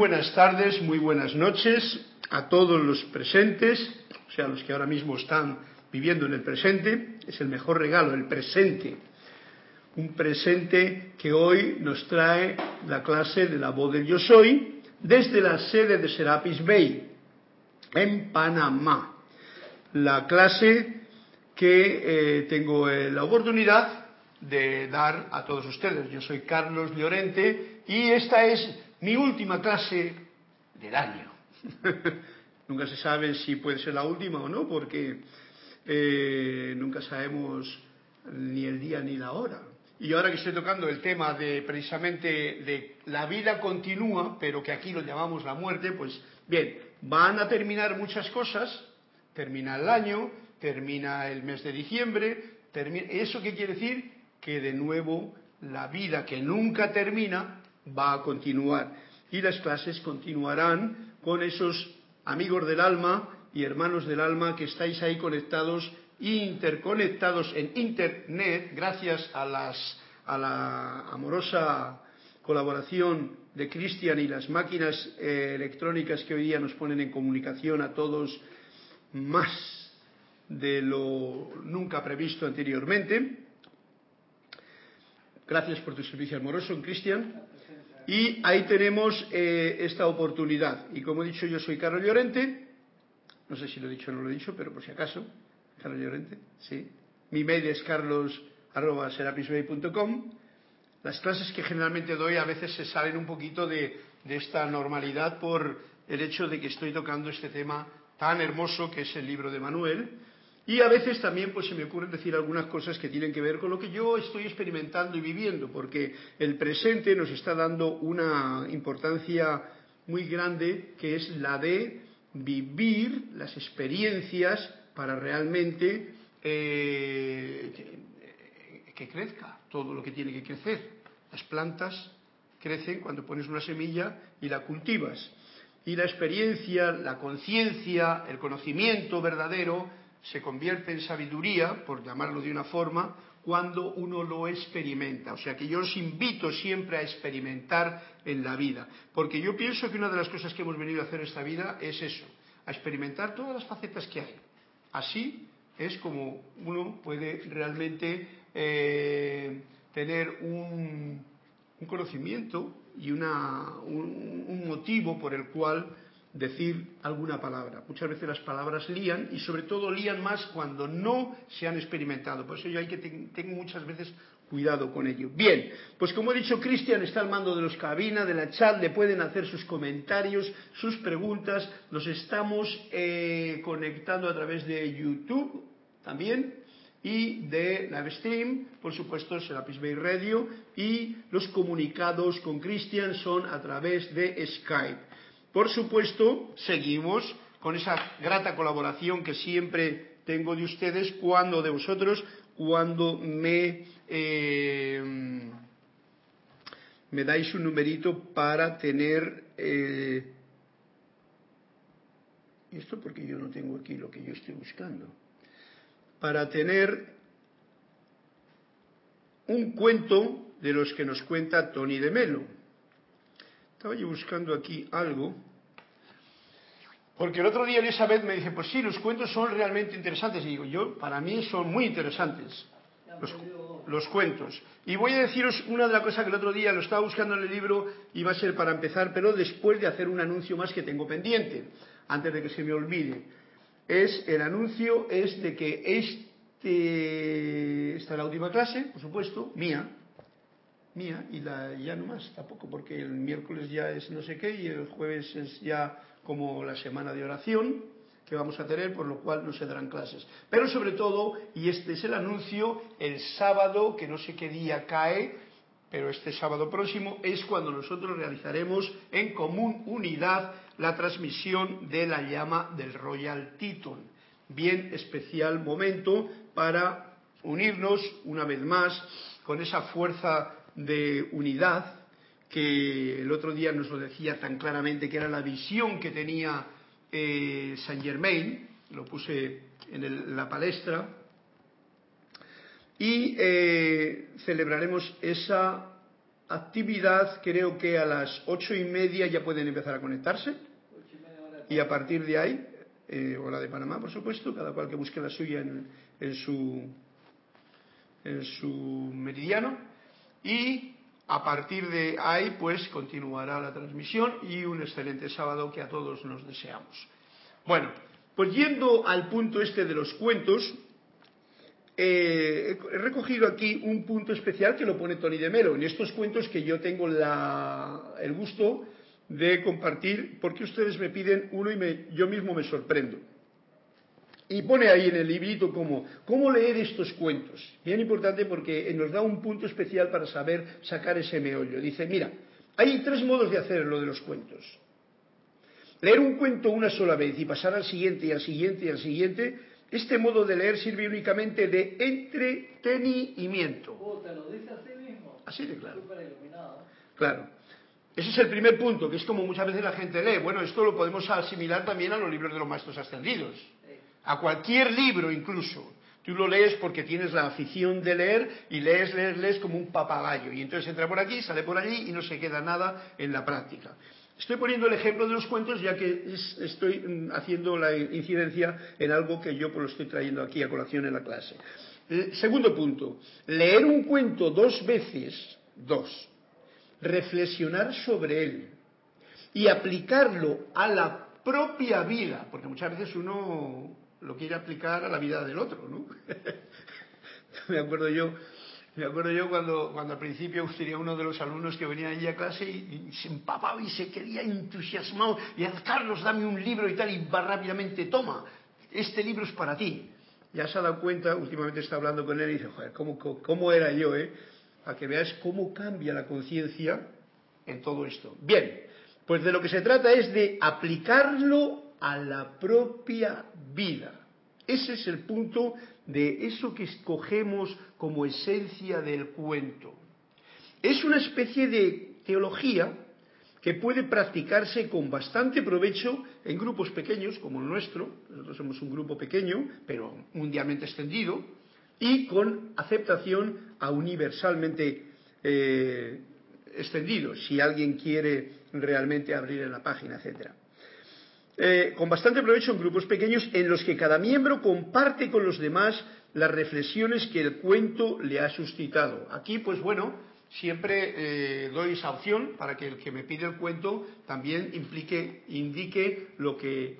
Buenas tardes, muy buenas noches a todos los presentes, o sea, los que ahora mismo están viviendo en el presente. Es el mejor regalo, el presente. Un presente que hoy nos trae la clase de la voz del yo soy desde la sede de Serapis Bay, en Panamá. La clase que eh, tengo eh, la oportunidad de dar a todos ustedes. Yo soy Carlos Llorente y esta es mi última clase del año. nunca se sabe si puede ser la última o no, porque eh, nunca sabemos ni el día ni la hora. Y ahora que estoy tocando el tema de precisamente de la vida continúa, pero que aquí lo llamamos la muerte, pues bien, van a terminar muchas cosas, termina el año, termina el mes de diciembre, termina, ¿eso qué quiere decir? Que de nuevo la vida que nunca termina va a continuar y las clases continuarán con esos amigos del alma y hermanos del alma que estáis ahí conectados, interconectados en Internet, gracias a, las, a la amorosa colaboración de Cristian y las máquinas eh, electrónicas que hoy día nos ponen en comunicación a todos más de lo nunca previsto anteriormente. Gracias por tu servicio amoroso, Cristian. Y ahí tenemos eh, esta oportunidad. Y como he dicho, yo soy Carlos Llorente. No sé si lo he dicho o no lo he dicho, pero por si acaso. Carlos Llorente, sí. Mi mail es carlos.serapisbay.com. Las clases que generalmente doy a veces se salen un poquito de, de esta normalidad por el hecho de que estoy tocando este tema tan hermoso que es el libro de Manuel y a veces también pues se me ocurren decir algunas cosas que tienen que ver con lo que yo estoy experimentando y viviendo, porque el presente nos está dando una importancia muy grande que es la de vivir las experiencias para realmente eh, que, que crezca todo lo que tiene que crecer. Las plantas crecen cuando pones una semilla y la cultivas. Y la experiencia, la conciencia, el conocimiento verdadero se convierte en sabiduría, por llamarlo de una forma, cuando uno lo experimenta. O sea que yo os invito siempre a experimentar en la vida, porque yo pienso que una de las cosas que hemos venido a hacer esta vida es eso, a experimentar todas las facetas que hay. Así es como uno puede realmente eh, tener un, conocimiento y una, un motivo por el cual decir alguna palabra. Muchas veces las palabras lían y sobre todo lían más cuando no se han experimentado. Por eso yo hay que tengo muchas veces cuidado con ello. Bien, pues como he dicho, Cristian está al mando de los cabinas, de la chat, le pueden hacer sus comentarios, sus preguntas. Nos estamos eh, conectando a través de YouTube también y de Livestream, por supuesto, Serapis Bay Radio y los comunicados con Cristian son a través de Skype. Por supuesto, seguimos con esa grata colaboración que siempre tengo de ustedes cuando de vosotros, cuando me, eh, me dais un numerito para tener... Eh, esto porque yo no tengo aquí lo que yo estoy buscando. Para tener un cuento de los que nos cuenta Tony de Melo estaba yo buscando aquí algo, porque el otro día Elizabeth me dice, pues sí, los cuentos son realmente interesantes. Y digo, yo, para mí son muy interesantes los, cuentos. Y voy a deciros una de las cosas que el otro día lo estaba buscando en el libro va a ser para empezar, pero después de hacer un anuncio más que tengo pendiente, antes de que se me olvide. Es, el anuncio es de que este, esta es la última clase, por supuesto, mía, mía y la, ya no más tampoco, porque el miércoles ya es no sé qué y el jueves es ya como la semana de oración que vamos a tener, por lo cual no se darán clases. Pero sobre todo, y este es el anuncio, el sábado, que no sé qué día cae, pero este sábado próximo es cuando nosotros realizaremos en común unidad la transmisión de la llama del Royal Teton. Bien especial momento para unirnos una vez más con esa fuerza de unidad que el otro día nos lo decía tan claramente que era la visión que tenía eh, Saint Germain, lo puse en la palestra, y eh, celebraremos esa actividad creo que a las ocho y media ya pueden empezar a conectarse. Y a partir de ahí, eh, o la de Panamá, por supuesto, cada cual que busque la suya en, su, en su meridiano. Y a partir de ahí, pues continuará la transmisión y un excelente sábado que a todos nos deseamos. Bueno, pues yendo al punto este de los cuentos, eh, he recogido aquí un punto especial que lo pone Tony de Melo, en estos cuentos que yo tengo el gusto de compartir, porque ustedes me piden uno y yo mismo me sorprendo. Y pone ahí en el librito como, ¿cómo leer estos cuentos? Bien importante porque nos da un punto especial para saber sacar ese meollo. Dice, mira, hay tres modos de hacer lo de los cuentos. Leer un cuento una sola vez y pasar al siguiente y al siguiente y al siguiente, este modo de leer sirve únicamente de entretenimiento. Oh, ¿Te lo dice así mismo? Así de claro. Claro. Ese es el primer punto, que es como muchas veces la gente lee. Bueno, esto lo podemos asimilar también a los libros de los maestros ascendidos a cualquier libro incluso. Tú lo lees porque tienes la afición de leer y lees, lees, lees como un papagayo. Y entonces entra por aquí, sale por allí y no se queda nada en la práctica. Estoy poniendo el ejemplo de los cuentos ya que estoy mm, haciendo la incidencia en algo que yo pues, lo estoy trayendo aquí a colación en la clase. Eh, segundo punto, leer un cuento dos veces, dos, reflexionar sobre él y aplicarlo a la propia vida, porque muchas veces uno lo quiere aplicar a la vida del otro, ¿no? me acuerdo yo, me acuerdo yo cuando, cuando al principio tenía uno de los alumnos que venía allí a clase y, se empapaba y se quería entusiasmado y Carlos, dame un libro y tal, y va rápidamente, toma, este libro es para ti. Ya se ha dado cuenta, últimamente está hablando con él y dice, joder, ¿cómo, cómo era yo, eh? Para que veas cómo cambia la conciencia en todo esto. Bien, pues de lo que se trata es de aplicarlo a la propia vida. Ese es el punto de eso que escogemos como esencia del cuento. Es una especie de teología que puede practicarse con bastante provecho en grupos pequeños como el nuestro, nosotros somos un grupo pequeño, pero mundialmente extendido, y con aceptación a universalmente eh, extendido, si alguien quiere realmente abrir en la página, etcétera. Eh, con bastante provecho en grupos pequeños en los que cada miembro comparte con los demás las reflexiones que el cuento le ha suscitado. Aquí, pues bueno, siempre eh, doy esa opción para que el que me pide el cuento también implique, indique lo que,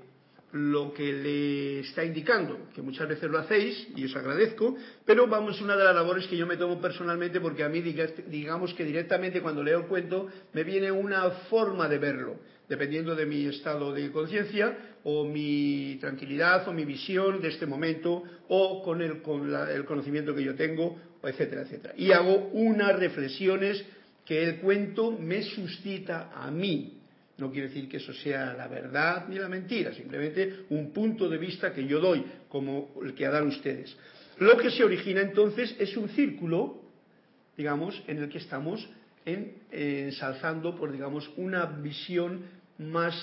lo que le está indicando, que muchas veces lo hacéis y os agradezco, pero vamos, una de las labores que yo me tomo personalmente porque a mí digamos que directamente cuando leo el cuento me viene una forma de verlo dependiendo de mi estado de conciencia o mi tranquilidad o mi visión de este momento o con, el, conocimiento que yo tengo, etcétera, etcétera. Y hago unas reflexiones que el cuento me suscita a mí. No quiere decir que eso sea la verdad ni la mentira, simplemente un punto de vista que yo doy, como el que dan ustedes. Lo que se origina entonces es un círculo, digamos, en el que estamos ensalzando por, digamos, una visión más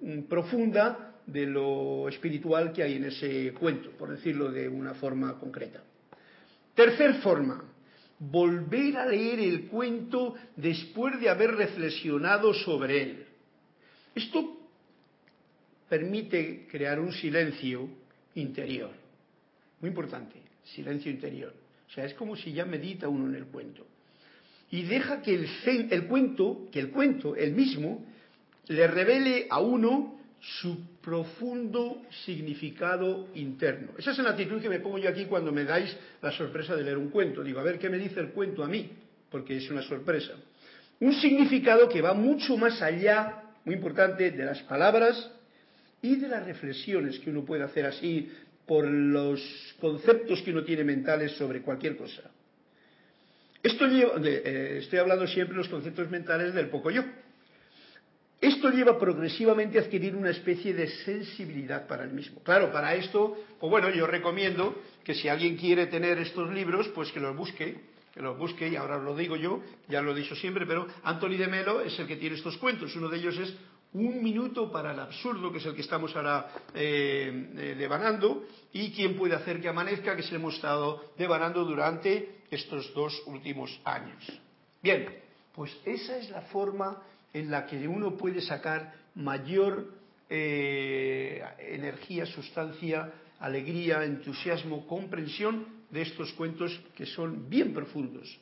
mm, profunda de lo espiritual que hay en ese cuento, por decirlo de una forma concreta. Tercer forma, volver a leer el cuento después de haber reflexionado sobre él. Esto permite crear un silencio interior, muy importante, silencio interior. O sea, es como si ya medita uno en el cuento. Y deja que el, el cuento, que el cuento, el mismo, le revele a uno su profundo significado interno. Esa es la actitud que me pongo yo aquí cuando me dais la sorpresa de leer un cuento. Digo, a ver qué me dice el cuento a mí, porque es una sorpresa. Un significado que va mucho más allá, muy importante, de las palabras y de las reflexiones que uno puede hacer así por los conceptos que uno tiene mentales sobre cualquier cosa. Esto eh, estoy hablando siempre de los conceptos mentales del poco yo, esto lleva progresivamente a adquirir una especie de sensibilidad para el mismo. Claro, para esto, pues bueno, yo recomiendo que si alguien quiere tener estos libros, pues que los busque, que los busque, y ahora lo digo yo, ya lo he dicho siempre, pero Anthony de Melo es el que tiene estos cuentos. Uno de ellos es Un minuto para el absurdo, que es el que estamos ahora eh, eh, devanando, y quién puede hacer que amanezca, que se hemos estado devanando durante estos dos últimos años. Bien, Pues esa es la forma en la que uno puede sacar mayor eh, energía, sustancia, alegría, entusiasmo, comprensión de estos cuentos que son bien profundos.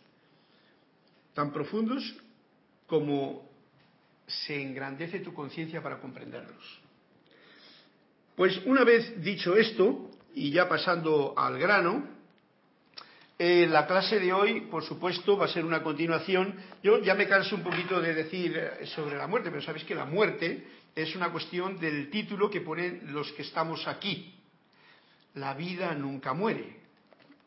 Tan profundos como se engrandece tu conciencia para comprenderlos. Pues una vez dicho esto, y ya pasando al grano, eh, la clase de hoy, por supuesto, va a ser una continuación. Yo ya me canso un poquito de decir eh, sobre la muerte, pero sabéis que la muerte es una cuestión del título que ponen los que estamos aquí. La vida nunca muere.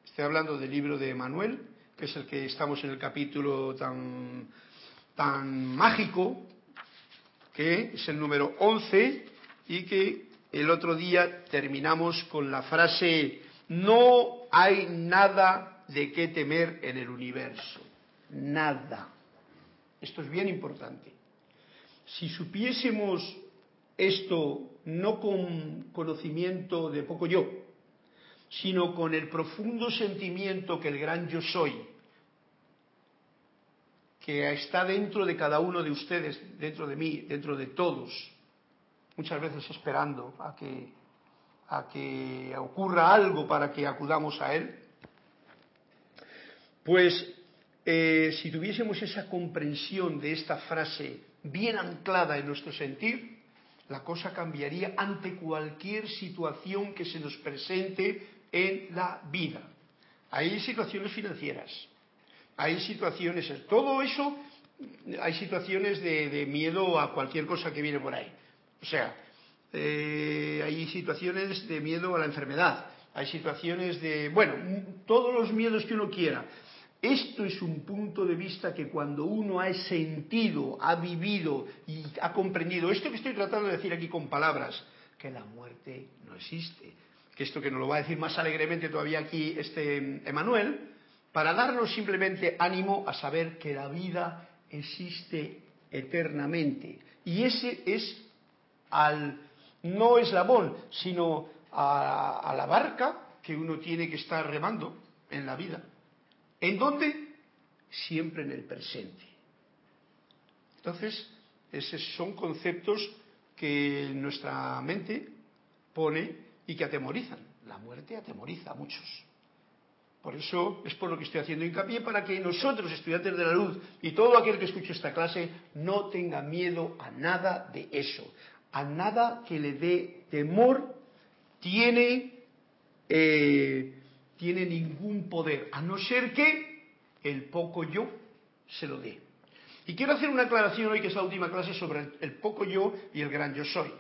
Estoy hablando del libro de Manuel, que es el que estamos en el capítulo tan, tan mágico, que es el número 11, y que el otro día terminamos con la frase, no hay nada de qué temer en el universo. Nada. Esto es bien importante. Si supiésemos esto no con conocimiento de poco yo, sino con el profundo sentimiento que el gran yo soy, que está dentro de cada uno de ustedes, dentro de mí, dentro de todos, muchas veces esperando a que, a que ocurra algo para que acudamos a Él, pues eh, si tuviésemos esa comprensión de esta frase bien anclada en nuestro sentir, la cosa cambiaría ante cualquier situación que se nos presente en la vida. Hay situaciones financieras, hay situaciones, todo eso, hay situaciones de miedo a cualquier cosa que viene por ahí. O sea, eh, hay situaciones de miedo a la enfermedad, hay situaciones de, bueno, todos los miedos que uno quiera. Esto es un punto de vista que cuando uno ha sentido, ha vivido y ha comprendido, esto que estoy tratando de decir aquí con palabras, que la muerte no existe, que esto que nos lo va a decir más alegremente todavía aquí este Emanuel, para darnos simplemente ánimo a saber que la vida existe eternamente. Y ese es al no eslabón, sino a, a la barca que uno tiene que estar remando en la vida. ¿En dónde? Siempre en el presente. Entonces, esos son conceptos que nuestra mente pone y que atemorizan. La muerte atemoriza a muchos. Por eso es por lo que estoy haciendo hincapié para que nosotros, estudiantes de la luz, y todo aquel que escuche esta clase, no tenga miedo a nada de eso a nada que le dé temor tiene, eh, tiene ningún poder, a no ser que el poco yo se lo dé. Y quiero hacer una aclaración hoy, que es la última clase, sobre el, poco yo y el gran yo soy.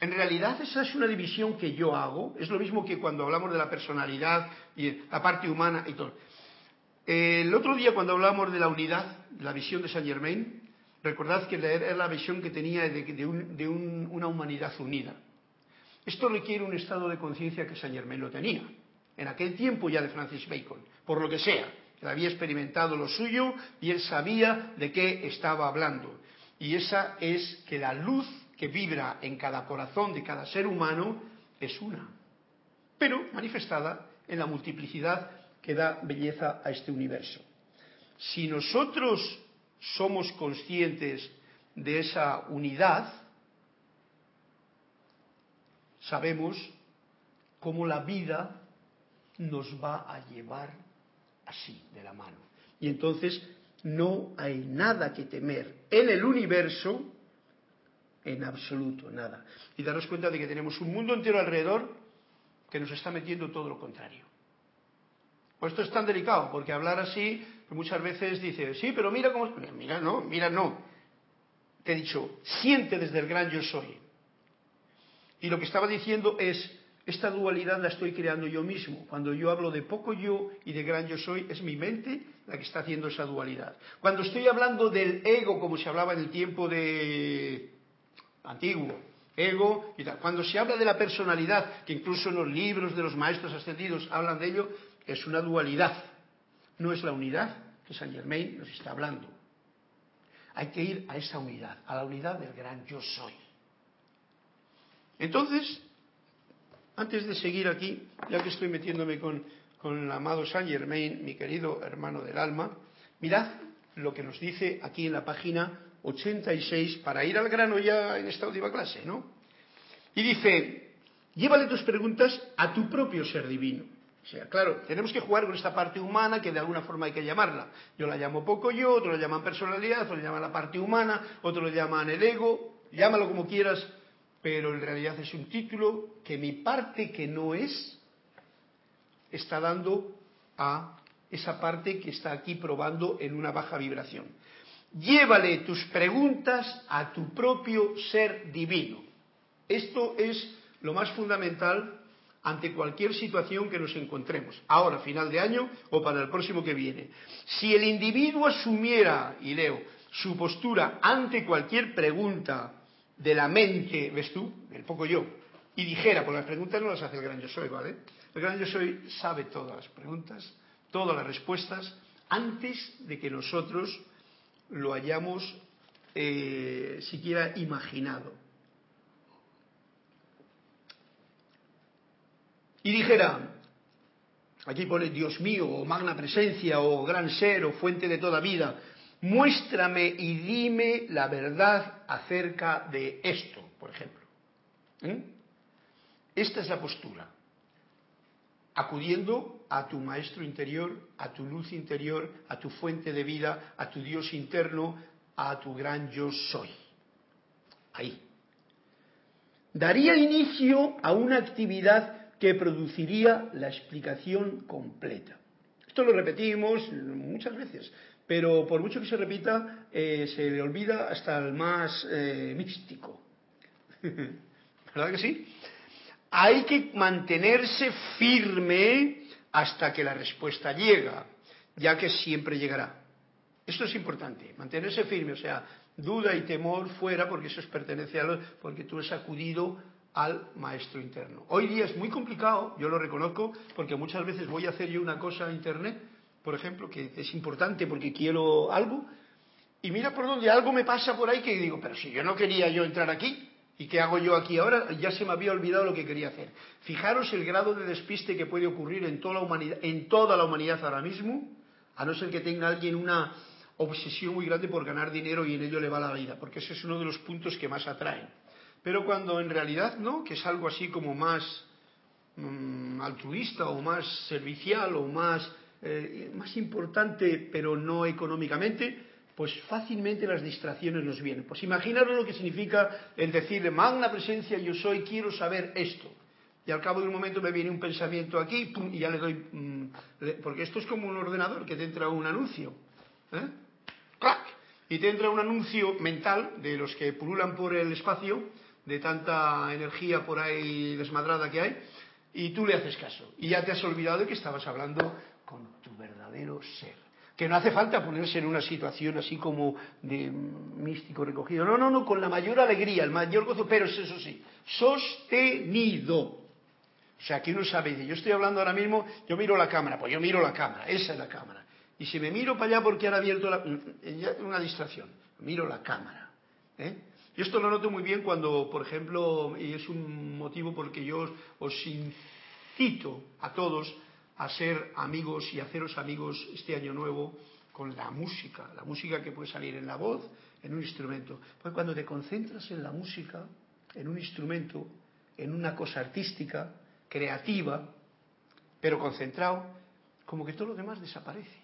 En realidad esa es una división que yo hago, es lo mismo que cuando hablamos de la personalidad y la parte humana y todo. El otro día cuando hablamos de la unidad, la visión de Saint Germain, Recordad que era la visión que tenía de, una humanidad unida. Esto requiere un estado de conciencia que Saint Germain lo tenía, en aquel tiempo ya de Francis Bacon, por lo que sea, que había experimentado lo suyo y él sabía de qué estaba hablando. Y esa es que la luz que vibra en cada corazón de cada ser humano es una, pero manifestada en la multiplicidad que da belleza a este universo. Si nosotros somos conscientes de esa unidad, sabemos cómo la vida nos va a llevar así, de la mano. Y entonces no hay nada que temer en el universo, en absoluto, nada. Y daros cuenta de que tenemos un mundo entero alrededor que nos está metiendo todo lo contrario. Pues esto es tan delicado, porque hablar así muchas veces dice, sí, pero mira cómo... Mira, no, mira, no. Te he dicho, siente desde el gran yo soy. Y lo que estaba diciendo es, esta dualidad la estoy creando yo mismo. Cuando yo hablo de poco yo y de gran yo soy, es mi mente la que está haciendo esa dualidad. Cuando estoy hablando del ego, como se hablaba en el tiempo de antiguo, ego y tal. Cuando se habla de la personalidad, que incluso en los libros de los maestros ascendidos hablan de ello, es una dualidad, no es la unidad que Saint Germain nos está hablando. Hay que ir a esa unidad, a la unidad del gran yo soy. Entonces, antes de seguir aquí, ya que estoy metiéndome con, con el amado Saint Germain, mi querido hermano del alma, mirad lo que nos dice aquí en la página 86 para ir al grano ya en esta última clase, ¿no? Y dice, llévale tus preguntas a tu propio ser divino. O sea, claro, tenemos que jugar con esta parte humana que de alguna forma hay que llamarla. Yo la llamo poco yo, otros la llaman personalidad, otros la llaman la parte humana, otros lo llaman el ego, llámalo como quieras, pero en realidad es un título que mi parte que no es está dando a esa parte que está aquí probando en una baja vibración. Llévale tus preguntas a tu propio ser divino. Esto es lo más fundamental ante cualquier situación que nos encontremos, ahora, final de año o para el próximo que viene. Si el individuo asumiera, y leo, su postura ante cualquier pregunta de la mente, ves tú, del poco yo, y dijera, porque las preguntas no las hace el gran yo soy, ¿vale? El gran yo soy sabe todas las preguntas, todas las respuestas, antes de que nosotros lo hayamos eh, siquiera imaginado. Y dijera, aquí pone Dios mío, o magna presencia, o gran ser, o fuente de toda vida, muéstrame y dime la verdad acerca de esto, por ejemplo. ¿Eh? Esta es la postura acudiendo a tu maestro interior, a tu luz interior, a tu fuente de vida, a tu Dios interno, a tu gran yo soy. Ahí. Daría inicio a una actividad que produciría la explicación completa. Esto lo repetimos muchas veces, pero por mucho que se repita, eh, se le olvida hasta el más eh, místico. ¿Verdad que sí? hay que mantenerse firme hasta que la respuesta llega, ya que siempre llegará. Esto es importante, mantenerse firme, o sea, duda y temor fuera, porque eso es pertenece a lo, porque tú has acudido al maestro interno. Hoy día es muy complicado, yo lo reconozco, porque muchas veces voy a hacer yo una cosa en internet, por ejemplo, que es importante porque quiero algo, y mira por dónde algo me pasa por ahí que digo, pero si yo no quería yo entrar aquí, ¿Y qué hago yo aquí ahora? Ya se me había olvidado lo que quería hacer. Fijaros el grado de despiste que puede ocurrir en toda la humanidad, en toda la humanidad ahora mismo, a no ser que tenga alguien una obsesión muy grande por ganar dinero y en ello le va la vida, porque ese es uno de los puntos que más atraen. Pero cuando en realidad no, que es algo así como más mm, altruista o más servicial o más, eh, más importante, pero no económicamente, pues fácilmente las distracciones nos vienen. Pues imaginaros lo que significa el decirle, magna presencia, yo soy, quiero saber esto. Y al cabo de un momento me viene un pensamiento aquí, y ya le doy... Mm, porque esto es como un ordenador que te entra un anuncio. ¿eh? ¡Clac! Y te entra un anuncio mental de los que pululan por el espacio, de tanta energía por ahí desmadrada que hay, y tú le haces caso. Y ya te has olvidado de que estabas hablando con tu verdadero ser que no hace falta ponerse en una situación así como de místico recogido. No, no, no, con la mayor alegría, el mayor gozo, pero es eso sí, sostenido. O sea, que uno sabe, yo estoy hablando ahora mismo, yo miro la cámara, pues yo miro la cámara, esa es la cámara. Y si me miro para allá porque han abierto la, una distracción, miro la cámara. ¿eh? Y esto lo noto muy bien cuando, por ejemplo, y es un motivo porque yo os incito a todos a ser amigos y haceros amigos este año nuevo con la música, la música que puede salir en la voz, en un instrumento. Pues cuando te concentras en la música, en un instrumento, en una cosa artística, creativa, pero concentrado, como que todo lo demás desaparece.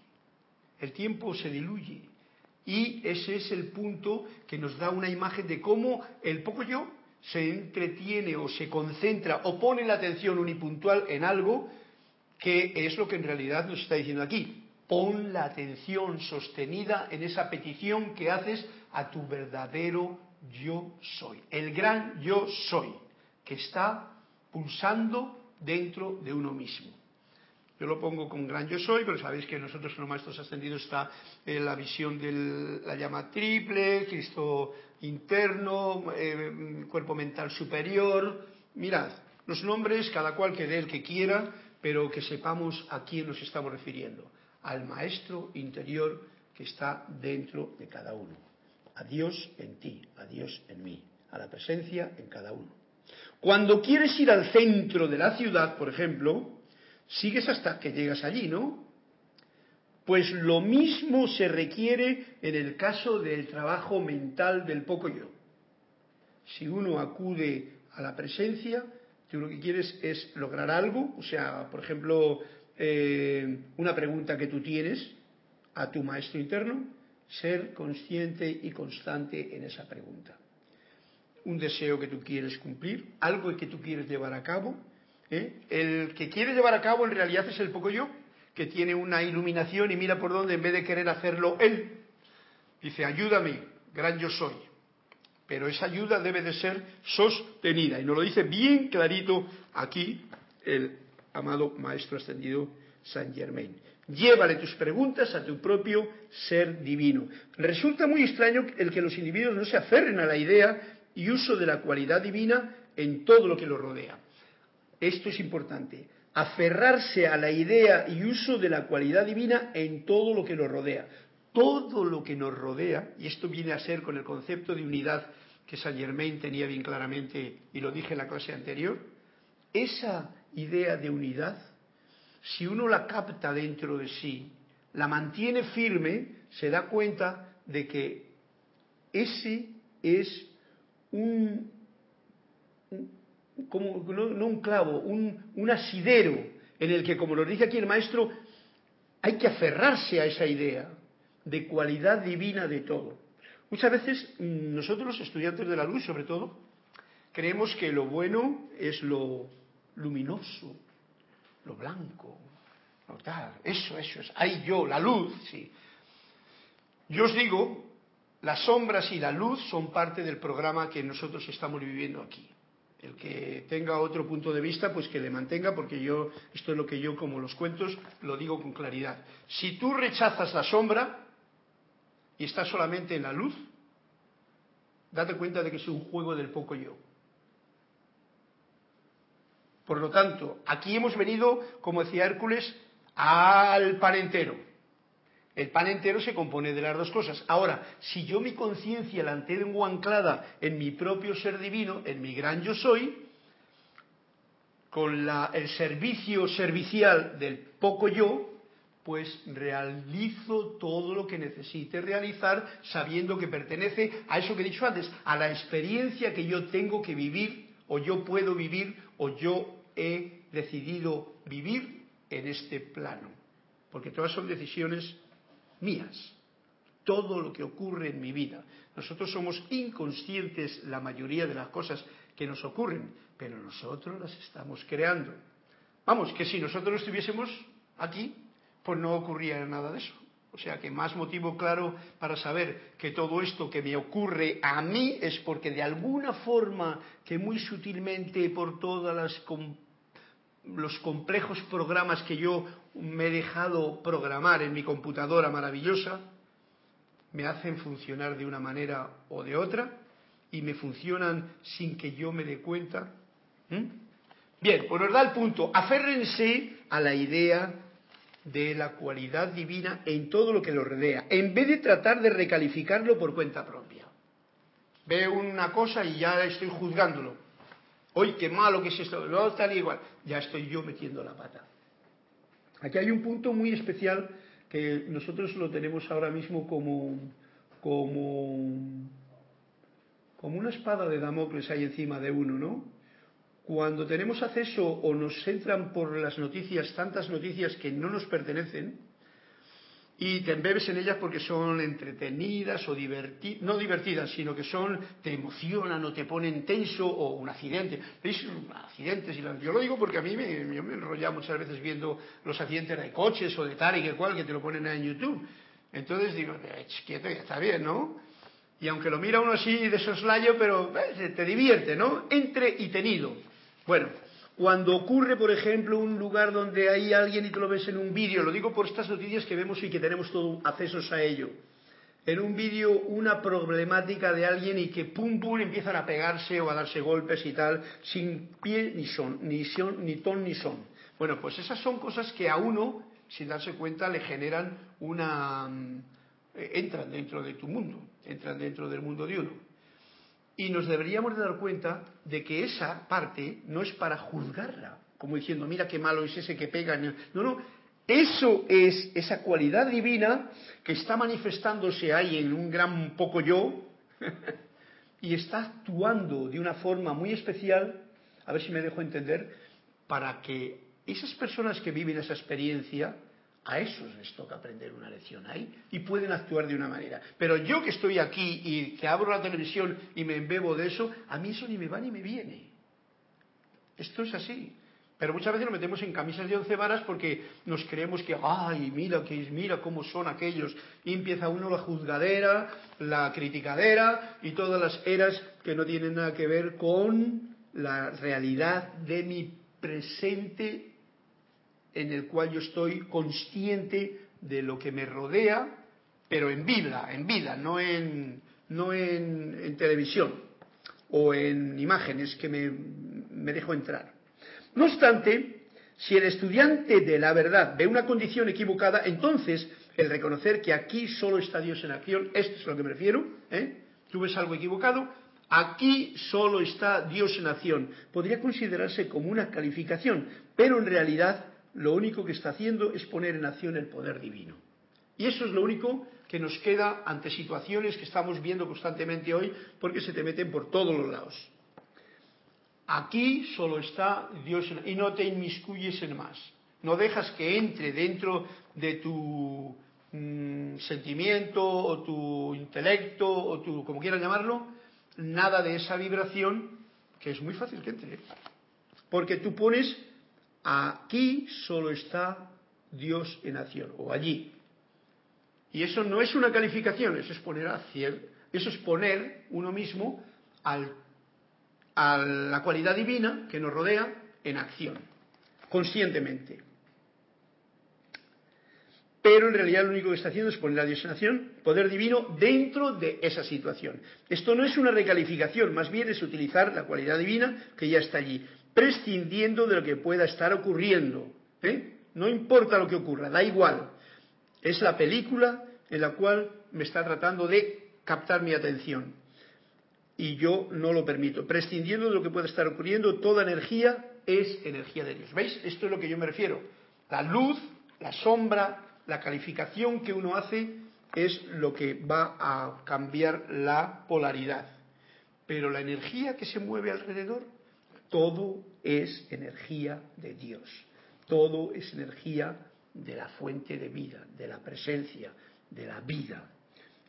El tiempo se diluye. Y ese es el punto que nos da una imagen de cómo el poco yo se entretiene o se concentra o pone la atención unipuntual en algo que es lo que en realidad nos está diciendo aquí. Pon la atención sostenida en esa petición que haces a tu verdadero yo soy, el gran yo soy, que está pulsando dentro de uno mismo. Yo lo pongo con gran yo soy, pero sabéis que nosotros en los maestros ascendidos está eh, la visión de la llama triple, Cristo interno, eh, cuerpo mental superior. Mirad, los nombres, cada cual que dé el que quiera, pero que sepamos a quién nos estamos refiriendo, al maestro interior que está dentro de cada uno, a Dios en ti, a Dios en mí, a la presencia en cada uno. Cuando quieres ir al centro de la ciudad, por ejemplo, sigues hasta que llegas allí, ¿no? Pues lo mismo se requiere en el caso del trabajo mental del poco yo. Si uno acude a la presencia, tú lo que quieres es lograr algo, o sea, por ejemplo, eh, una pregunta que tú tienes a tu maestro interno, ser consciente y constante en esa pregunta. Un deseo que tú quieres cumplir, algo que tú quieres llevar a cabo. ¿eh? El que quiere llevar a cabo en realidad es el poco yo, que tiene una iluminación y mira por dónde en vez de querer hacerlo él. Dice, ayúdame, gran yo soy. Pero esa ayuda debe de ser sostenida. Y nos lo dice bien clarito aquí el amado Maestro Ascendido San Germain. Llévale tus preguntas a tu propio ser divino. Resulta muy extraño el que los individuos no se aferren a la idea y uso de la cualidad divina en todo lo que los rodea. Esto es importante aferrarse a la idea y uso de la cualidad divina en todo lo que nos rodea. Todo lo que nos rodea, y esto viene a ser con el concepto de unidad que Saint Germain tenía bien claramente, y lo dije en la clase anterior, esa idea de unidad, si uno la capta dentro de sí, la mantiene firme, se da cuenta de que ese es un, como, no, un clavo, un, asidero en el que, como lo dice aquí el maestro, hay que aferrarse a esa idea de cualidad divina de todo. Muchas veces mm, nosotros los estudiantes de la luz, sobre todo, creemos que lo bueno es lo luminoso, lo blanco, lo tal, eso, eso es, hay yo, la luz, sí. Yo os digo, las sombras y la luz son parte del programa que nosotros estamos viviendo aquí. El que tenga otro punto de vista, pues que le mantenga, porque yo, esto es lo que yo, como los cuentos, lo digo con claridad. Si tú rechazas la sombra y estás solamente en la luz, date cuenta de que es un juego del poco yo. Por lo tanto, aquí hemos venido, como decía Hércules, al pan entero. El pan entero se compone de las dos cosas. Ahora, si yo mi conciencia la tengo anclada en mi propio ser divino, en mi gran yo soy, con el servicio servicial del poco yo, pues realizo todo lo que necesite realizar sabiendo que pertenece a eso que he dicho antes, a la experiencia que yo tengo que vivir o yo puedo vivir o yo he decidido vivir en este plano. Porque todas son decisiones mías. Todo lo que ocurre en mi vida. Nosotros somos inconscientes la mayoría de las cosas que nos ocurren, pero nosotros las estamos creando. Vamos, que si nosotros estuviésemos aquí, pues no ocurría nada de eso. O sea que más motivo claro para saber que todo esto que me ocurre a mí es porque de alguna forma que muy sutilmente por todas las los complejos programas que yo me he dejado programar en mi computadora maravillosa, me hacen funcionar de una manera o de otra y me funcionan sin que yo me dé cuenta. Bien, pues nos da el punto, aférrense a la idea de la cualidad divina en todo lo que lo rodea, en vez de tratar de recalificarlo por cuenta propia. Veo una cosa y ya estoy juzgándolo. Hoy qué malo que es esto, no tal igual. Ya estoy yo metiendo la pata. Aquí hay un punto muy especial que nosotros lo tenemos ahora mismo como, como, como una espada de Damocles ahí encima de uno, ¿no? Cuando tenemos acceso o nos entran por las noticias tantas noticias que no nos pertenecen, y te embebes en ellas porque son entretenidas o divertidas, no divertidas, sino que son, te emocionan o te ponen tenso o un accidente. ¿Veis? Accidentes, yo lo digo porque a mí me, me he enrollado muchas veces viendo los accidentes de coches o de tal y que cual que te lo ponen en YouTube. Entonces digo, quieto, ya está bien, ¿no? Y aunque lo mira uno así de soslayo, pero eh, te divierte, ¿no? Entre y tenido. Bueno, cuando ocurre, por ejemplo, un lugar donde hay alguien y tú lo ves en un vídeo, lo digo por estas noticias que vemos y que tenemos todos accesos a ello. En un vídeo una problemática de alguien y que pum pum empiezan a pegarse o a darse golpes y tal, sin pie ni son, ni son, ni ton ni son. Bueno, pues esas son cosas que a uno, sin darse cuenta, le generan una... Mm, entran dentro de tu mundo, entran dentro del mundo de uno. Y nos deberíamos de dar cuenta de que esa parte no es para juzgarla, como diciendo, mira qué malo es ese que pega. No, no, Eso es esa cualidad divina que está manifestándose ahí en un gran poco yo y está actuando de una forma muy especial, a ver si me dejo entender, para que esas personas que viven esa experiencia, a esos les toca aprender una lección ahí y pueden actuar de una manera. Pero yo que estoy aquí y que abro la televisión y me embebo de eso, a mí eso ni me va ni me viene. Esto es así. Pero muchas veces nos metemos en camisas de once varas porque nos creemos que, ay, mira, que, mira cómo son aquellos. Y empieza uno la juzgadera, la criticadera y todas las eras que no tienen nada que ver con la realidad de mi presente en el cual yo estoy consciente de lo que me rodea, pero en vida, en vida, no en, no en, televisión o en imágenes que me, me dejo entrar. No obstante, si el estudiante de la verdad ve una condición equivocada, entonces el reconocer que aquí solo está Dios en acción, esto es a lo que me refiero, ¿eh? tú ves algo equivocado, aquí solo está Dios en acción, podría considerarse como una calificación, pero en realidad lo único que está haciendo es poner en acción el poder divino. Y eso es lo único que nos queda ante situaciones que estamos viendo constantemente hoy porque se te meten por todos los lados. Aquí solo está Dios y no te inmiscuyes en más. No dejas que entre dentro de tu mm, sentimiento o tu intelecto o tu, como quieras llamarlo, nada de esa vibración que es muy fácil que entre. Porque tú pones aquí solo está Dios en acción o allí. Y eso no es una calificación, eso es poner a eso es poner uno mismo a la cualidad divina que nos rodea en acción, conscientemente. Pero en realidad lo único que está haciendo es poner a Dios en acción, poder divino, dentro de esa situación. Esto no es una recalificación, más bien es utilizar la cualidad divina que ya está allí, prescindiendo de lo que pueda estar ocurriendo. ¿eh? No importa lo que ocurra, da igual. Es la película en la cual me está tratando de captar mi atención y yo no lo permito. Prescindiendo de lo que pueda estar ocurriendo, toda energía es energía de Dios. ¿Veis? Esto es lo que yo me refiero. La luz, la sombra, la calificación que uno hace es lo que va a cambiar la polaridad. Pero la energía que se mueve alrededor, todo es energía de Dios. Todo es energía de la fuente de vida, de la presencia, de la vida.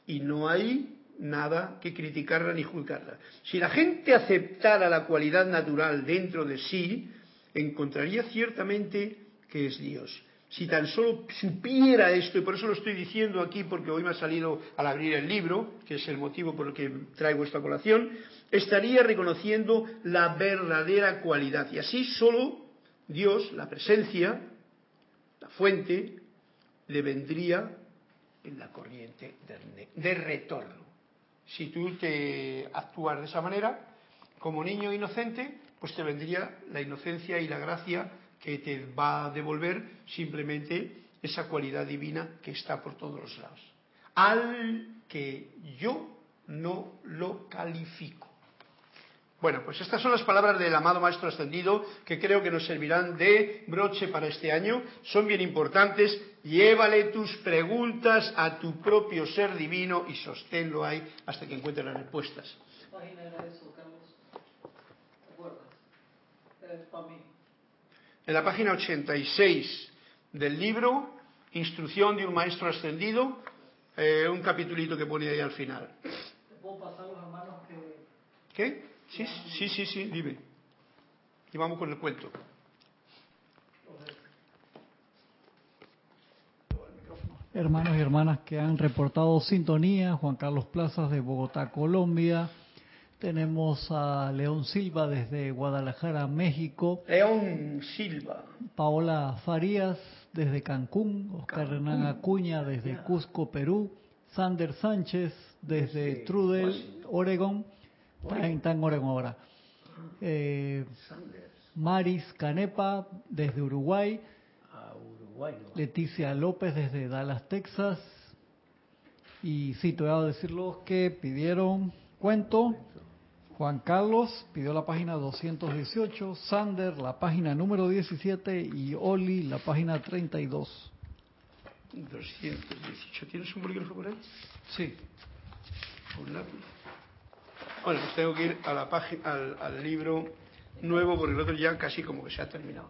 Y no hay nada que criticarla ni juzgarla. Si la gente aceptara la cualidad natural dentro de sí, encontraría ciertamente que es Dios. Si tan solo supiera esto, y por eso lo estoy diciendo aquí, porque hoy me ha salido al abrir el libro, que es el motivo por el que traigo esta colación, estaría reconociendo la verdadera cualidad. Y así solo Dios, la presencia, la fuente, le vendría en la corriente de retorno si tú te actúas de esa manera, como niño inocente, pues te vendría la inocencia y la gracia que te va a devolver simplemente esa cualidad divina que está por todos los lados. Al que yo no lo califico. Bueno, pues estas son las palabras del amado Maestro Ascendido que creo que nos servirán de broche para este año. Son bien importantes. Llévale tus preguntas a tu propio ser divino y sosténlo ahí hasta que encuentres las respuestas. En la página 86 del libro, Instrucción de un Maestro Ascendido, eh, un capitulito que pone ahí al final. ¿Qué? Sí, sí, sí, sí, dime. Y vamos con el cuento. Hermanos y hermanas que han reportado sintonía, Juan Carlos Plazas de Bogotá, Colombia. Tenemos a León Silva desde Guadalajara, México. León Silva. Paola Farías desde Cancún. Oscar Hernán Acuña desde Cusco, Perú. Sander Sánchez desde Trudel, Oregon. Está en, Oregon ahora. Eh, Maris Canepa desde Uruguay. Leticia López desde Dallas, Texas. Y sí, te voy a decir los que pidieron cuento. Juan Carlos pidió la página 218, Sander la página número 17 y Oli la página 32. 218. ¿Tienes un bolígrafo por ahí? Sí. Un lápiz. Bueno, pues tengo que ir a la página, al, libro nuevo porque el otro ya casi como que se ha terminado.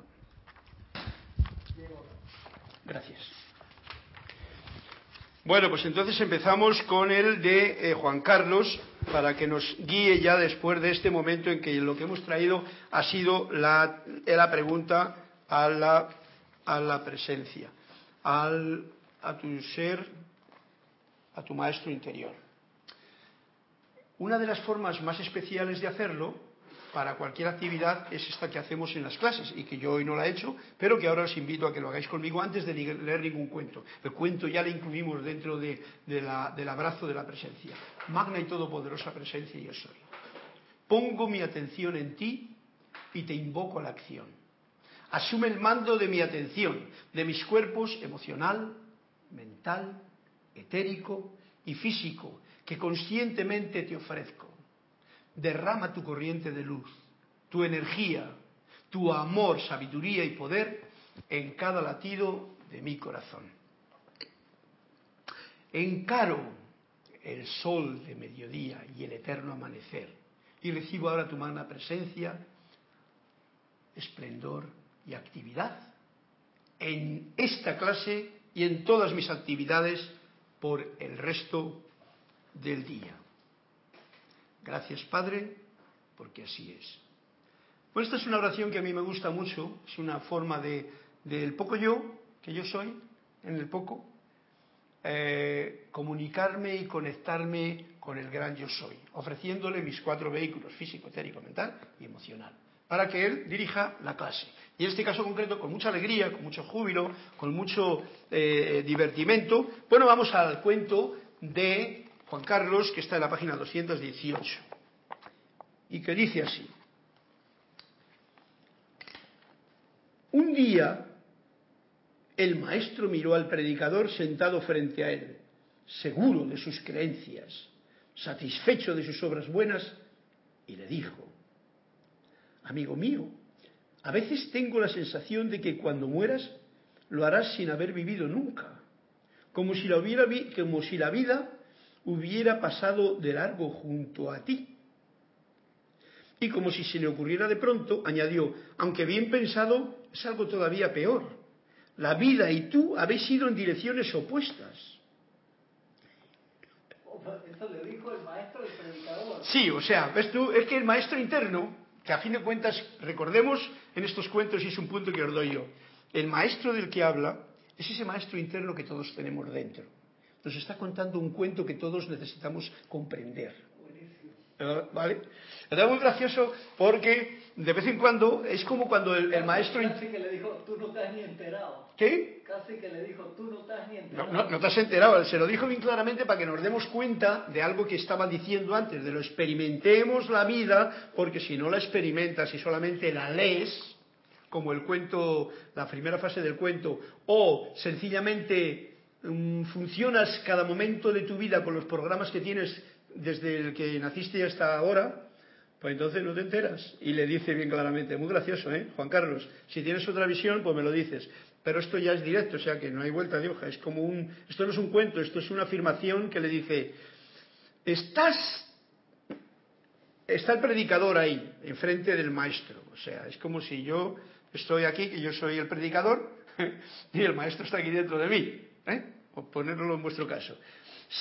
Gracias. Bueno, pues entonces empezamos con el de eh, Juan Carlos para que nos guíe ya después de este momento en que lo que hemos traído ha sido la, la pregunta a la, a la presencia, al, a tu ser, a tu maestro interior. Una de las formas más especiales de hacerlo para cualquier actividad es esta que hacemos en las clases y que yo hoy no la he hecho, pero que ahora os invito a que lo hagáis conmigo antes de leer ningún cuento. El cuento ya lo incluimos dentro del abrazo de la presencia. Magna y todopoderosa presencia yo soy. Pongo mi atención en ti y te invoco a la acción. Asume el mando de mi atención, de mis cuerpos emocional, mental, etérico y físico, que conscientemente te ofrezco derrama tu corriente de luz, tu energía, tu amor, sabiduría y poder en cada latido de mi corazón. Encaro el sol de mediodía y el eterno amanecer y recibo ahora tu magna presencia, esplendor y actividad en esta clase y en todas mis actividades por el resto del día. Gracias, Padre, porque así es. Pues esta es una oración que a mí me gusta mucho, es una forma de del poco yo, que yo soy, en el poco, eh, comunicarme y conectarme con el gran yo soy, ofreciéndole mis cuatro vehículos, físico, etérico, mental y emocional, para que él dirija la clase. Y en este caso concreto, con mucha alegría, con mucho júbilo, con mucho eh, divertimento, bueno, vamos al cuento de Juan Carlos, que está en la página 218, y que dice así. Un día el maestro miró al predicador sentado frente a él, seguro de sus creencias, satisfecho de sus obras buenas, y le dijo, amigo mío, a veces tengo la sensación de que cuando mueras lo harás sin haber vivido nunca, como si la, hubiera como si la vida hubiera pasado de largo junto a ti. Y como si se le ocurriera de pronto, añadió, aunque bien pensado, es algo todavía peor. La vida y tú habéis ido en direcciones opuestas. Le dijo el maestro predicador. Sí, o sea, ves tú, es que el maestro interno, que a fin de cuentas, recordemos en estos cuentos, y es un punto que os doy yo, el maestro del que habla es ese maestro interno que todos tenemos dentro nos está contando un cuento que todos necesitamos comprender. ¿Vale? Es muy gracioso porque de vez en cuando es como cuando el, el maestro... Casi que le dijo, tú no te has ni enterado. ¿Qué? Casi que le dijo, tú no te has ni enterado. No, no, no te has enterado, se lo dijo bien claramente para que nos demos cuenta de algo que estaba diciendo antes, de lo experimentemos la vida, porque si no la experimentas y solamente la lees, como el cuento, la primera fase del cuento, o sencillamente funcionas cada momento de tu vida con los programas que tienes desde el que naciste hasta ahora, pues entonces no te enteras. Y le dice bien claramente, muy gracioso, ¿eh? Juan Carlos, si tienes otra visión, pues me lo dices. Pero esto ya es directo, o sea que no hay vuelta de hoja. Es como un, esto no es un cuento, esto es una afirmación que le dice, estás, está el predicador ahí, enfrente del maestro. O sea, es como si yo estoy aquí, que yo soy el predicador, y el maestro está aquí dentro de mí. ¿eh? Ponerlo en vuestro caso.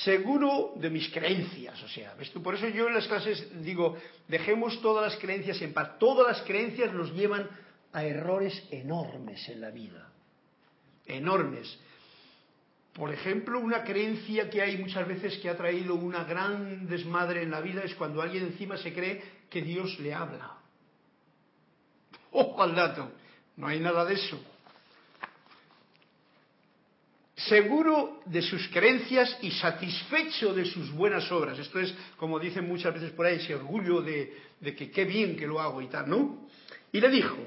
Seguro de mis creencias, o sea, ¿ves tú? Por eso yo en las clases digo, dejemos todas las creencias en paz. Todas las creencias nos llevan a errores enormes en la vida. Enormes. Por ejemplo, una creencia que hay muchas veces que ha traído una gran desmadre en la vida es cuando alguien encima se cree que Dios le habla. Ojo al dato, no hay nada de eso seguro de sus creencias y satisfecho de sus buenas obras. Esto es, como dicen muchas veces por ahí, ese orgullo de, que qué bien que lo hago y tal, ¿no? Y le dijo,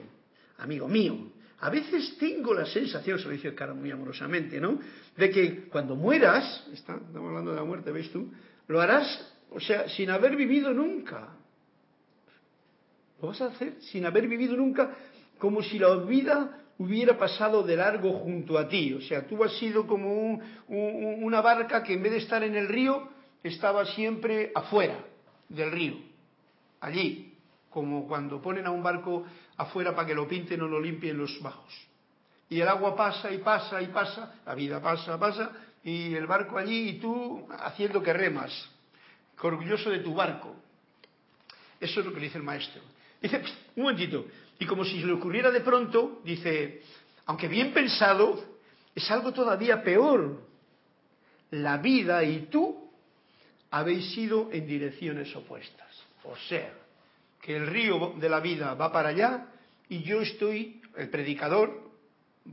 amigo mío, a veces tengo la sensación, se lo dice el cara muy amorosamente, ¿no? De que cuando mueras, estamos hablando de la muerte, ¿ves tú? Lo harás, o sea, sin haber vivido nunca. Lo vas a hacer sin haber vivido nunca, como si la vida hubiera pasado de largo junto a ti. O sea, tú has sido como un- un- una barca que en vez de estar en el río, estaba siempre afuera del río, allí, como cuando ponen a un barco afuera para que lo pinten o lo limpien los bajos. Y el agua pasa y pasa y pasa, la vida pasa, pasa, y el barco allí y tú haciendo que remas, orgulloso de tu barco. Eso es lo que le dice el maestro. Dice, "Pst, un momentito, y como si se le ocurriera de pronto, dice, aunque bien pensado, es algo todavía peor. La vida y tú habéis ido en direcciones opuestas. O sea, que el río de la vida va para allá y yo estoy, el predicador,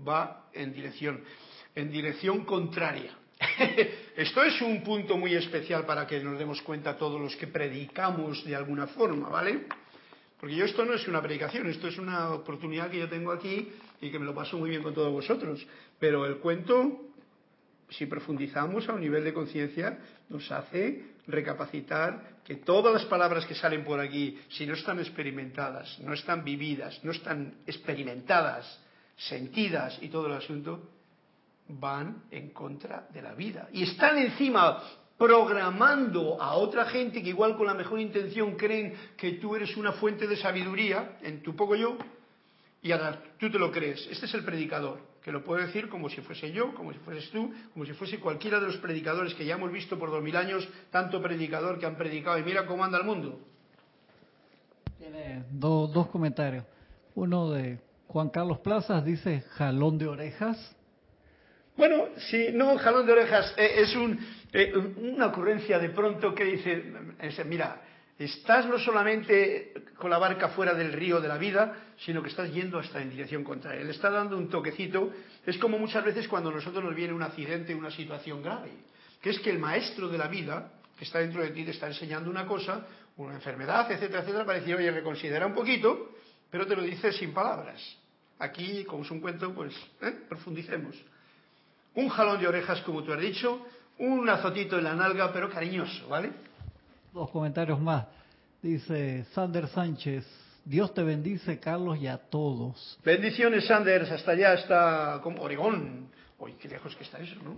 va en dirección, en dirección contraria. Esto es un punto muy especial para que nos demos cuenta todos los que predicamos de alguna forma, ¿vale? Porque yo esto no es una predicación, esto es una oportunidad que yo tengo aquí y que me lo paso muy bien con todos vosotros. Pero el cuento, si profundizamos a un nivel de conciencia, nos hace recapacitar que todas las palabras que salen por aquí, si no están experimentadas, no están vividas, no están experimentadas, sentidas y todo el asunto, van en contra de la vida. Y están encima programando a otra gente que igual con la mejor intención creen que tú eres una fuente de sabiduría en tu poco yo y ahora tú te lo crees. Este es el predicador, que lo puedo decir como si fuese yo, como si fueses tú, como si fuese cualquiera de los predicadores que ya hemos visto por dos mil años, tanto predicador que han predicado y mira cómo anda el mundo. Tiene do- dos comentarios. Uno de Juan Carlos Plazas dice jalón de orejas. Bueno, sí, no, jalón de orejas, eh, es un, eh, una ocurrencia de pronto que dice, mira, estás no solamente con la barca fuera del río de la vida, sino que estás yendo hasta en dirección contraria. Le está dando un toquecito, es como muchas veces cuando a nosotros nos viene un accidente, una situación grave, que es que el maestro de la vida, que está dentro de ti, te está enseñando una cosa, una enfermedad, etcétera, etcétera, para decir, oye, reconsidera un poquito, pero te lo dice sin palabras. Aquí, como es un cuento, pues ¿eh? profundicemos un jalón de orejas, como tú has dicho, un azotito en la nalga, pero cariñoso, ¿vale? Dos comentarios más. Dice Sander Sánchez, Dios te bendice, Carlos, y a todos. Bendiciones, Sanders, hasta allá, hasta como Oregón. Uy, qué lejos que está eso, ¿no?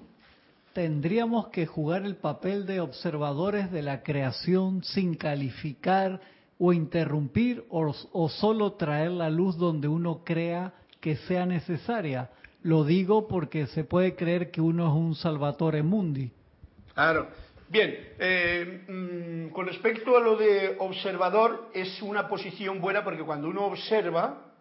Tendríamos que jugar el papel de observadores de la creación sin calificar o interrumpir o, o solo traer la luz donde uno crea que sea necesaria. Lo digo porque se puede creer que uno es un Salvatore Mundi. Claro. Bien, eh, mm, con respecto a lo de observador, es una posición buena porque cuando uno observa,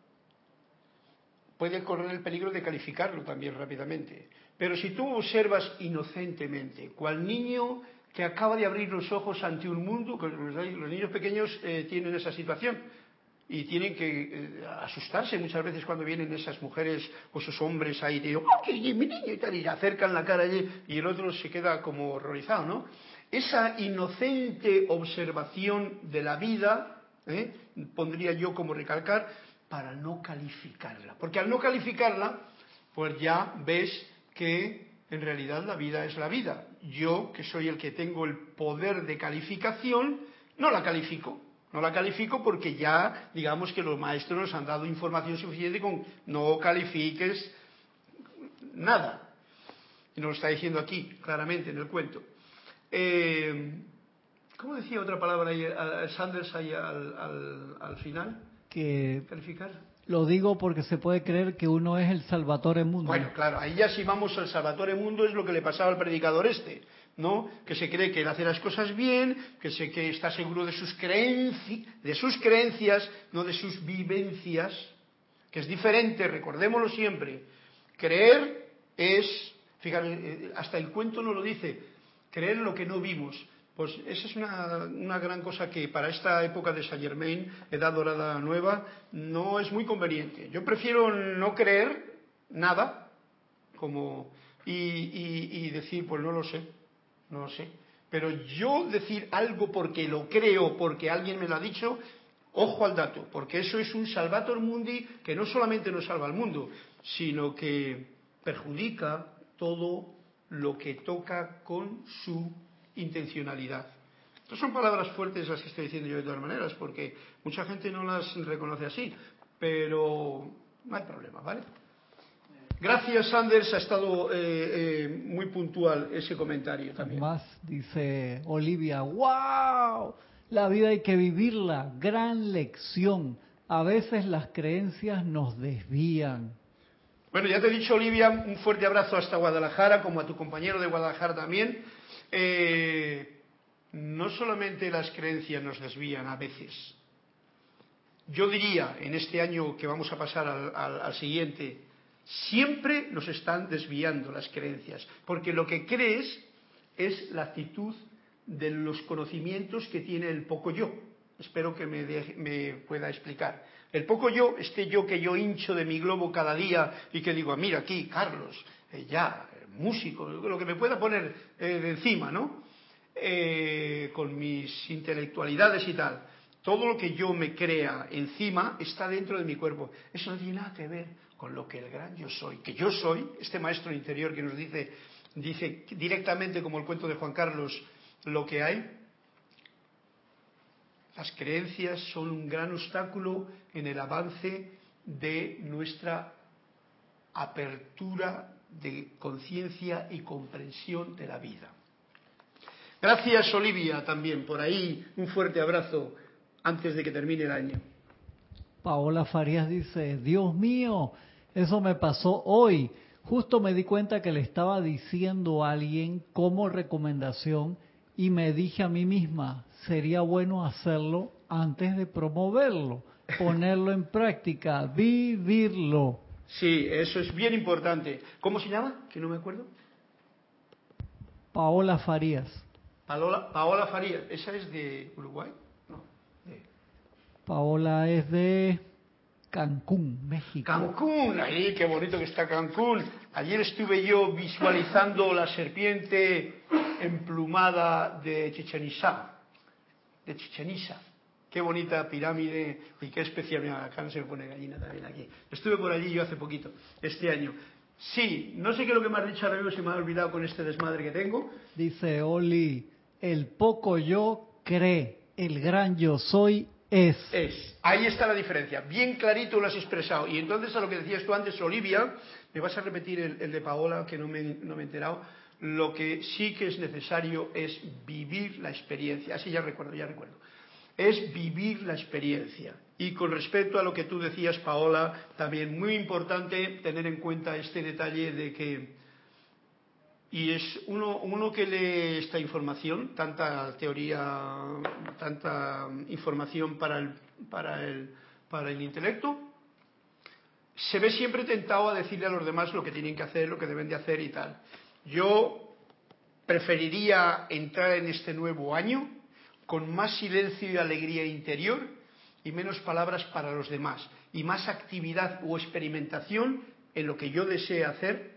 puede correr el peligro de calificarlo también rápidamente. Pero si tú observas inocentemente, cual niño que acaba de abrir los ojos ante un mundo, que los, niños pequeños eh, tienen esa situación y tienen que eh, asustarse muchas veces cuando vienen esas mujeres o esos hombres ahí y ¡oh, qué mi niño! y tal, y le acercan la cara allí y el otro se queda como horrorizado, ¿no? Esa inocente observación de la vida, ¿eh? pondría yo como recalcar, para no calificarla. Porque al no calificarla, pues ya ves que en realidad la vida es la vida. Yo, que soy el que tengo el poder de calificación, no la califico. No la califico porque ya, digamos que los maestros nos han dado información suficiente con no califiques nada. Y nos lo está diciendo aquí, claramente, en el cuento. Eh, ¿Cómo decía otra palabra ahí, Sanders ahí al, al, al final? Que ¿Calificar? lo digo porque se puede creer que uno es el Salvatore Mundi. Bueno, claro, ahí ya si vamos al Salvatore Mundo es lo que le pasaba al predicador este, ¿no? Que se cree que él hace las cosas bien, que se que está seguro de sus creencias, de sus creencias, no de sus vivencias, que es diferente, recordémoslo siempre. Creer es, fíjate, hasta el cuento no lo dice, creer lo que no vimos. Pues esa es una, una, gran cosa que para esta época de Saint Germain, edad dorada nueva, no es muy conveniente. Yo prefiero no creer nada como y, y, y decir, pues no lo sé, no sé. Pero yo decir algo porque lo creo, porque alguien me lo ha dicho, ojo al dato, porque eso es un salvator mundi que no solamente nos salva al mundo, sino que perjudica todo lo que toca con su intencionalidad. Estas son palabras fuertes las que estoy diciendo yo de todas maneras, porque mucha gente no las reconoce así, pero no hay problema, ¿vale? Gracias, Sanders, ha estado eh, eh, muy puntual ese comentario también. Más dice Olivia, wow, la vida hay que vivirla, gran lección. A veces las creencias nos desvían. Bueno, ya te he dicho, Olivia, un fuerte abrazo hasta Guadalajara, como a tu compañero de Guadalajara también. Eh, no solamente las creencias nos desvían a veces. Yo diría, en este año que vamos a pasar al, al siguiente, siempre nos están desviando las creencias, porque lo que crees es la actitud de los conocimientos que tiene el poco yo. Espero que me, pueda explicar. El poco yo, este yo que yo hincho de mi globo cada día y que digo, mira aquí, Carlos, eh, ya, músico, lo que me pueda poner eh, de encima, ¿no? Eh, con mis intelectualidades y tal. Todo lo que yo me crea encima está dentro de mi cuerpo. Eso no tiene nada que ver con lo que el gran yo soy. Que yo soy, este maestro interior que nos dice, dice directamente como el cuento de Juan Carlos, lo que hay, las creencias son un gran obstáculo en el avance de nuestra apertura de conciencia y comprensión de la vida. Gracias Olivia también por ahí, un fuerte abrazo antes de que termine el año. Paola Farías dice, Dios mío, eso me pasó hoy. Justo me di cuenta que le estaba diciendo a alguien como recomendación y me dije a mí misma, sería bueno hacerlo antes de promoverlo, ponerlo en práctica, vivirlo. Sí, eso es bien importante. ¿Cómo se llama? Que no me acuerdo. Paola Farías. Paola, Paola Farías, ¿esa es de Uruguay? Paola es de Cancún, México. Cancún, ahí qué bonito que está Cancún. Ayer estuve yo visualizando la serpiente emplumada de Chichen Itza, de Chichen Itza. Qué bonita pirámide y qué especial. Mira, acá no se me pone gallina también aquí. Estuve por allí yo hace poquito, este año. Sí, no sé qué es lo que me has dicho ahora mismo, se me ha olvidado con este desmadre que tengo. Dice Oli, el poco yo cree, el gran yo soy es. Es. Ahí está la diferencia. Bien clarito lo has expresado. Y entonces a lo que decías tú antes, Olivia, me vas a repetir el, de Paola, que no me, no me, he enterado. Lo que sí que es necesario es vivir la experiencia. Así ya recuerdo, ya recuerdo. Es vivir la experiencia. Y con respecto a lo que tú decías, Paola, también muy importante tener en cuenta este detalle de que y es uno, uno que lee esta información, tanta teoría, tanta información para el, para el, para el intelecto, se ve siempre tentado a decirle a los demás lo que tienen que hacer, lo que deben de hacer y tal. Yo preferiría entrar en este nuevo año con más silencio y alegría interior y menos palabras para los demás y más actividad o experimentación en lo que yo desee hacer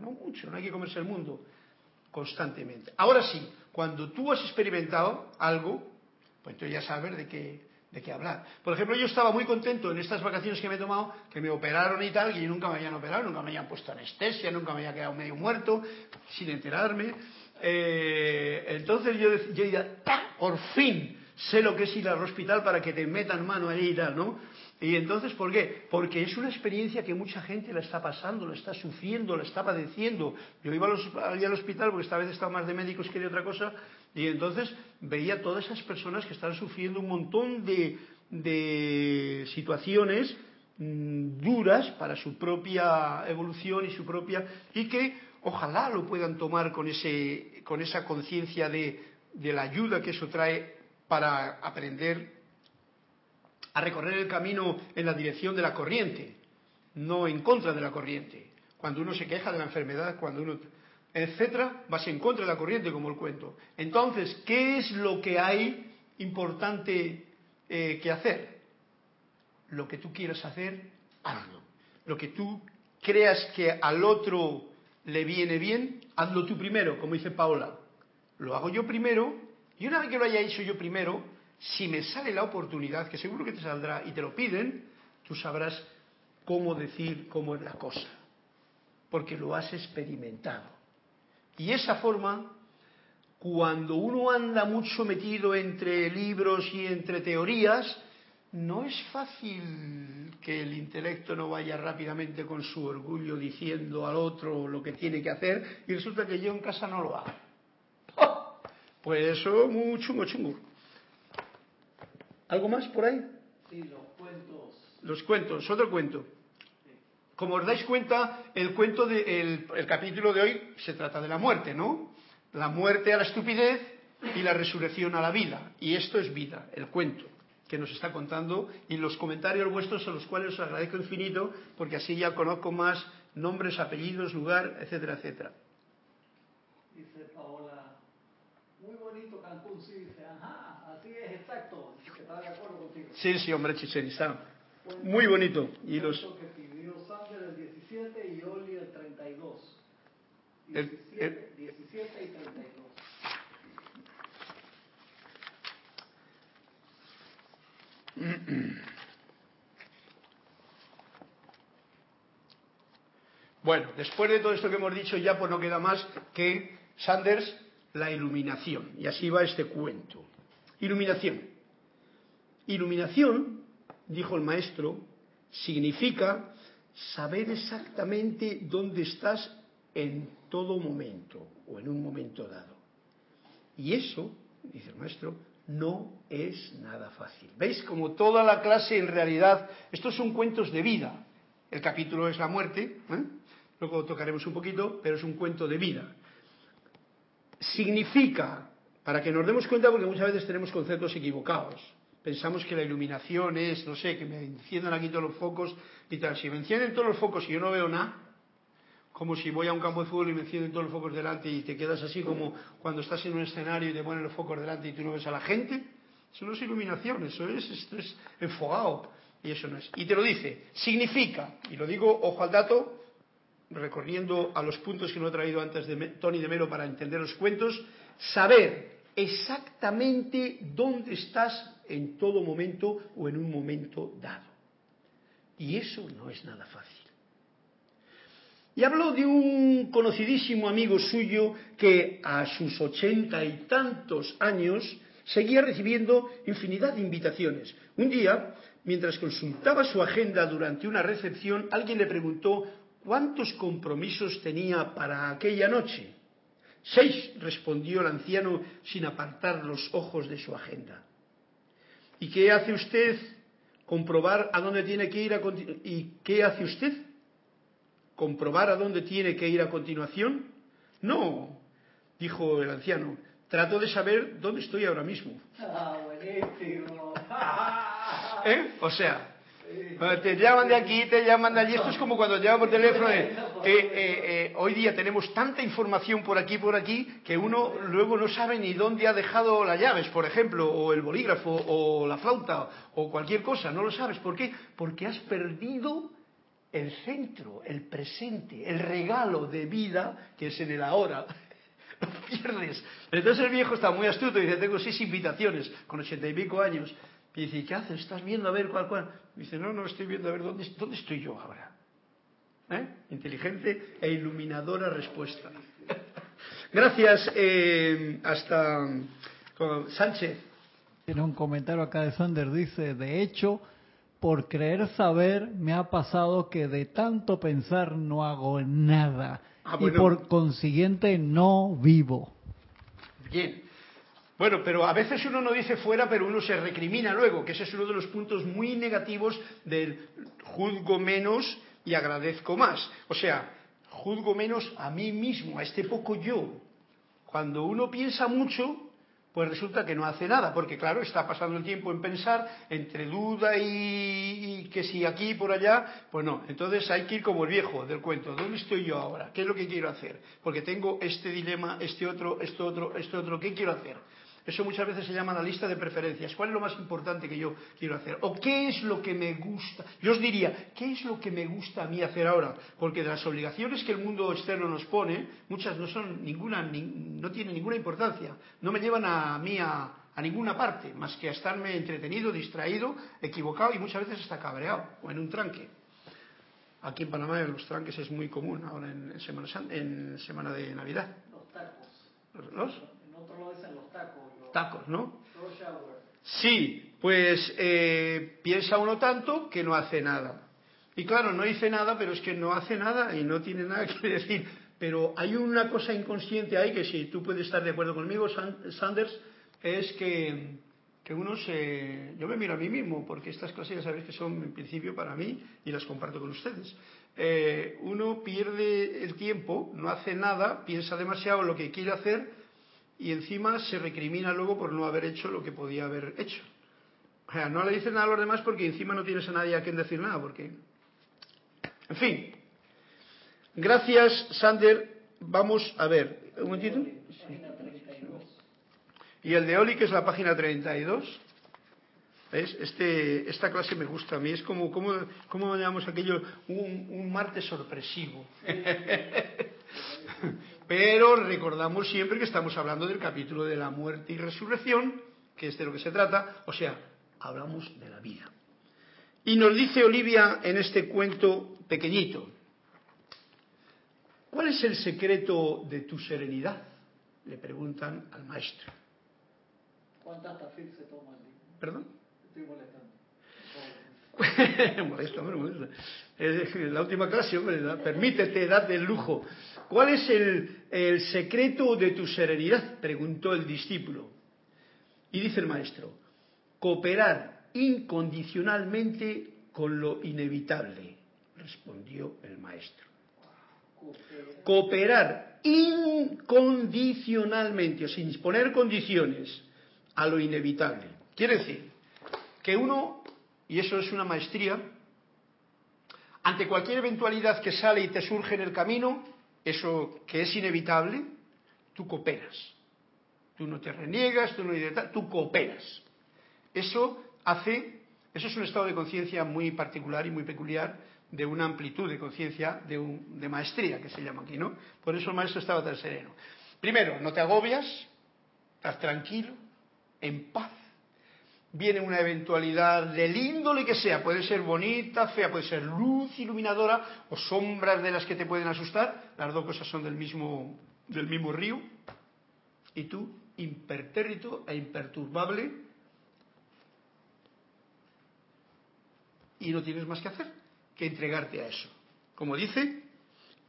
no mucho, no hay que comerse el mundo constantemente. Ahora sí, cuando tú has experimentado algo, pues entonces ya sabes de qué, de qué hablar. Por ejemplo, yo estaba muy contento en estas vacaciones que me he tomado, que me operaron y tal, y nunca me habían operado, nunca me habían puesto anestesia, nunca me había quedado medio muerto, sin enterarme. Eh, entonces yo, yo diría, por fin sé lo que es ir al hospital para que te metan mano ahí y tal, ¿no? Y entonces, ¿por qué? Porque es una experiencia que mucha gente la está pasando, la está sufriendo, la está padeciendo. Yo iba al hospital porque esta vez estaba más de médicos que de otra cosa, y entonces veía todas esas personas que están sufriendo un montón de, de situaciones mm, duras para su propia evolución y su propia y que ojalá lo puedan tomar con ese con esa conciencia de, de la ayuda que eso trae para aprender a recorrer el camino en la dirección de la corriente, no en contra de la corriente. Cuando uno se queja de la enfermedad, cuando uno, etcétera, vas en contra de la corriente, como el cuento. Entonces, ¿qué es lo que hay importante eh, que hacer? Lo que tú quieras hacer, hazlo. Lo que tú creas que al otro le viene bien, hazlo tú primero, como dice Paola. Lo hago yo primero, y una vez que lo haya hecho yo primero, si me sale la oportunidad, que seguro que te saldrá y te lo piden, tú sabrás cómo decir cómo es la cosa, porque lo has experimentado. Y esa forma cuando uno anda mucho metido entre libros y entre teorías, no es fácil que el intelecto no vaya rápidamente con su orgullo diciendo al otro lo que tiene que hacer y resulta que yo en casa no lo hago. ¡Oh! Pues eso muy chungo, chungo. ¿Algo más por ahí? Sí, los cuentos. Los cuentos, otro cuento. Como os dais cuenta, el cuento de, el, el capítulo de hoy se trata de la muerte, ¿no? La muerte a la estupidez y la resurrección a la vida. Y esto es vida, el cuento que nos está contando y los comentarios vuestros a los cuales os agradezco infinito porque así ya conozco más nombres, apellidos, lugar, etcétera, etcétera. Dice Paola, muy bonito Cancún, sí, dice, ajá, así es, exacto, dice que está de acuerdo contigo. Sí, sí, hombre, Chichen Itzá. Muy bonito. Y los, el 17 y Oli el 32. El- 17, 17 y 32. Bueno, después de todo esto que hemos dicho, ya pues no queda más que Sanders, la iluminación. Y así va este cuento. Iluminación. Iluminación, dijo el maestro, significa saber exactamente dónde estás en todo momento o en un momento dado. Y eso, dice el maestro, no es nada fácil. ¿Veis? Como toda la clase en realidad, estos son cuentos de vida. El capítulo es la muerte, ¿eh? luego tocaremos un poquito, pero es un cuento de vida. Significa, para que nos demos cuenta, porque muchas veces tenemos conceptos equivocados. Pensamos que la iluminación es, no sé, que me enciendan aquí todos los focos y tal. Si me encienden todos los focos y yo no veo nada, como si voy a un campo de fútbol y me encienden todos los focos delante y te quedas así como cuando estás en un escenario y te ponen los focos delante y tú no ves a la gente. Eso no es iluminación, eso es, esto es enfogado. Y eso no es. Y te lo dice, significa, y lo digo, ojo al dato, recorriendo a los puntos que no he traído antes de Tony de Melo para entender los cuentos, saber exactamente dónde estás en todo momento o en un momento dado. Y eso no es nada fácil. Y habló de un conocidísimo amigo suyo que a sus ochenta y tantos años seguía recibiendo infinidad de invitaciones. Un día, mientras consultaba su agenda durante una recepción, alguien le preguntó cuántos compromisos tenía para aquella noche. Seis, respondió el anciano sin apartar los ojos de su agenda. ¿Y qué hace usted? Comprobar a dónde tiene que ir a ¿Y qué hace usted? ¿Comprobar a dónde tiene que ir a continuación? No, dijo el anciano. Trato de saber dónde estoy ahora mismo. Ah, buenísimo. ¿Eh? O sea, te llaman de aquí, te llaman de allí. Esto es como cuando llaman por teléfono. eh, eh, eh, hoy día tenemos tanta información por aquí, por aquí, que uno luego no sabe ni dónde ha dejado las llaves, por ejemplo, o el bolígrafo, o la flauta, o cualquier cosa. No lo sabes. ¿Por qué? Porque has perdido el centro, el presente, el regalo de vida que es en el ahora. Lo pierdes. Entonces el viejo está muy astuto y dice, tengo seis invitaciones con ochenta y pico años. Y dice, ¿qué haces? ¿Estás viendo a ver cuál, cuál? dice, no, no, estoy viendo a ver dónde, dónde estoy yo ahora. ¿Eh? Inteligente e iluminadora respuesta. Gracias. Eh, hasta Sánchez. Tiene un comentario acá de Sander, dice, de hecho, por creer saber me ha pasado que de tanto pensar no hago nada. Ah, Y por consiguiente no vivo. Bien. Bueno, pero a veces uno no dice fuera, pero uno se recrimina luego, que ese es uno de los puntos muy negativos del juzgo menos y agradezco más. O sea, juzgo menos a mí mismo, a este poco yo. Cuando uno piensa mucho, pues resulta que no hace nada, porque claro, está pasando el tiempo en pensar, entre duda y, que si aquí y por allá, pues no. Entonces hay que ir como el viejo del cuento, ¿dónde estoy yo ahora? ¿Qué es lo que quiero hacer? Porque tengo este dilema, este otro, esto otro, esto otro, ¿qué quiero hacer? Eso muchas veces se llama la lista de preferencias. ¿Cuál es lo más importante que yo quiero hacer? ¿O qué es lo que me gusta? Yo os diría, ¿qué es lo que me gusta a mí hacer ahora? Porque de las obligaciones que el mundo externo nos pone, muchas no son ninguna, ni- no tienen ninguna importancia. No me llevan a mí a, a ninguna parte, más que a estarme entretenido, distraído, equivocado y muchas veces hasta cabreado o en un tranque. Aquí en Panamá los tranques es muy común ahora en, en semana, en semana de Navidad. Los tacos. ¿Los? Tacos, ¿no? Sí, pues eh, piensa uno tanto que no hace nada. Y claro, no dice nada, pero es que no hace nada y no tiene nada que decir. Pero hay una cosa inconsciente ahí que si tú puedes estar de acuerdo conmigo, San- Sanders, es que, que uno se... Yo me miro a mí mismo, porque estas cosas ya sabéis que son en principio para mí y las comparto con ustedes. Eh, uno pierde el tiempo, no hace nada, piensa demasiado en lo que quiere hacer y encima se recrimina luego por no haber hecho lo que podía haber hecho. O sea, no le dices nada a los demás porque encima no tienes a nadie a quien decir nada, porque... En fin. Gracias, Sander. Vamos a ver. ¿Un momentito? 32. Y el de Oli, que es la página 32. ¿Ves? Este, esta clase me gusta a mí. Es como, como, ¿cómo llamamos aquello? Un, un martes sorpresivo. Pero recordamos siempre que estamos hablando del capítulo de la muerte y resurrección, que es de lo que se trata. O sea, hablamos de la vida. Y nos dice Olivia en este cuento pequeñito, ¿cuál es el secreto de tu serenidad? Le preguntan al maestro. ¿Cuántas tafil se toman? ¿Perdón? Estoy molestando. molesto, hombre, molesto. Es la última clase, hombre, permítete, date el lujo. ¿Cuál es el, el secreto de tu serenidad? Preguntó el discípulo. Y dice el maestro, cooperar incondicionalmente con lo inevitable, respondió el maestro. Coopera. Cooperar incondicionalmente, o sin poner condiciones a lo inevitable. Quiere decir que uno, y eso es una maestría, ante cualquier eventualidad que sale y te surge en el camino, eso que es inevitable, tú cooperas. Tú no te reniegas, tú no tú cooperas. Eso hace, eso es un estado de conciencia muy particular y muy peculiar de una amplitud de conciencia, de, un- de maestría que se llama aquí, ¿no? Por eso el maestro estaba tan sereno. Primero, no te agobias, estás tranquilo, en paz. Viene una eventualidad del índole que sea, puede ser bonita, fea, puede ser luz iluminadora o sombras de las que te pueden asustar, las dos cosas son del mismo, del mismo río, y tú, impertérrito e imperturbable, y no tienes más que hacer que entregarte a eso. Como dice,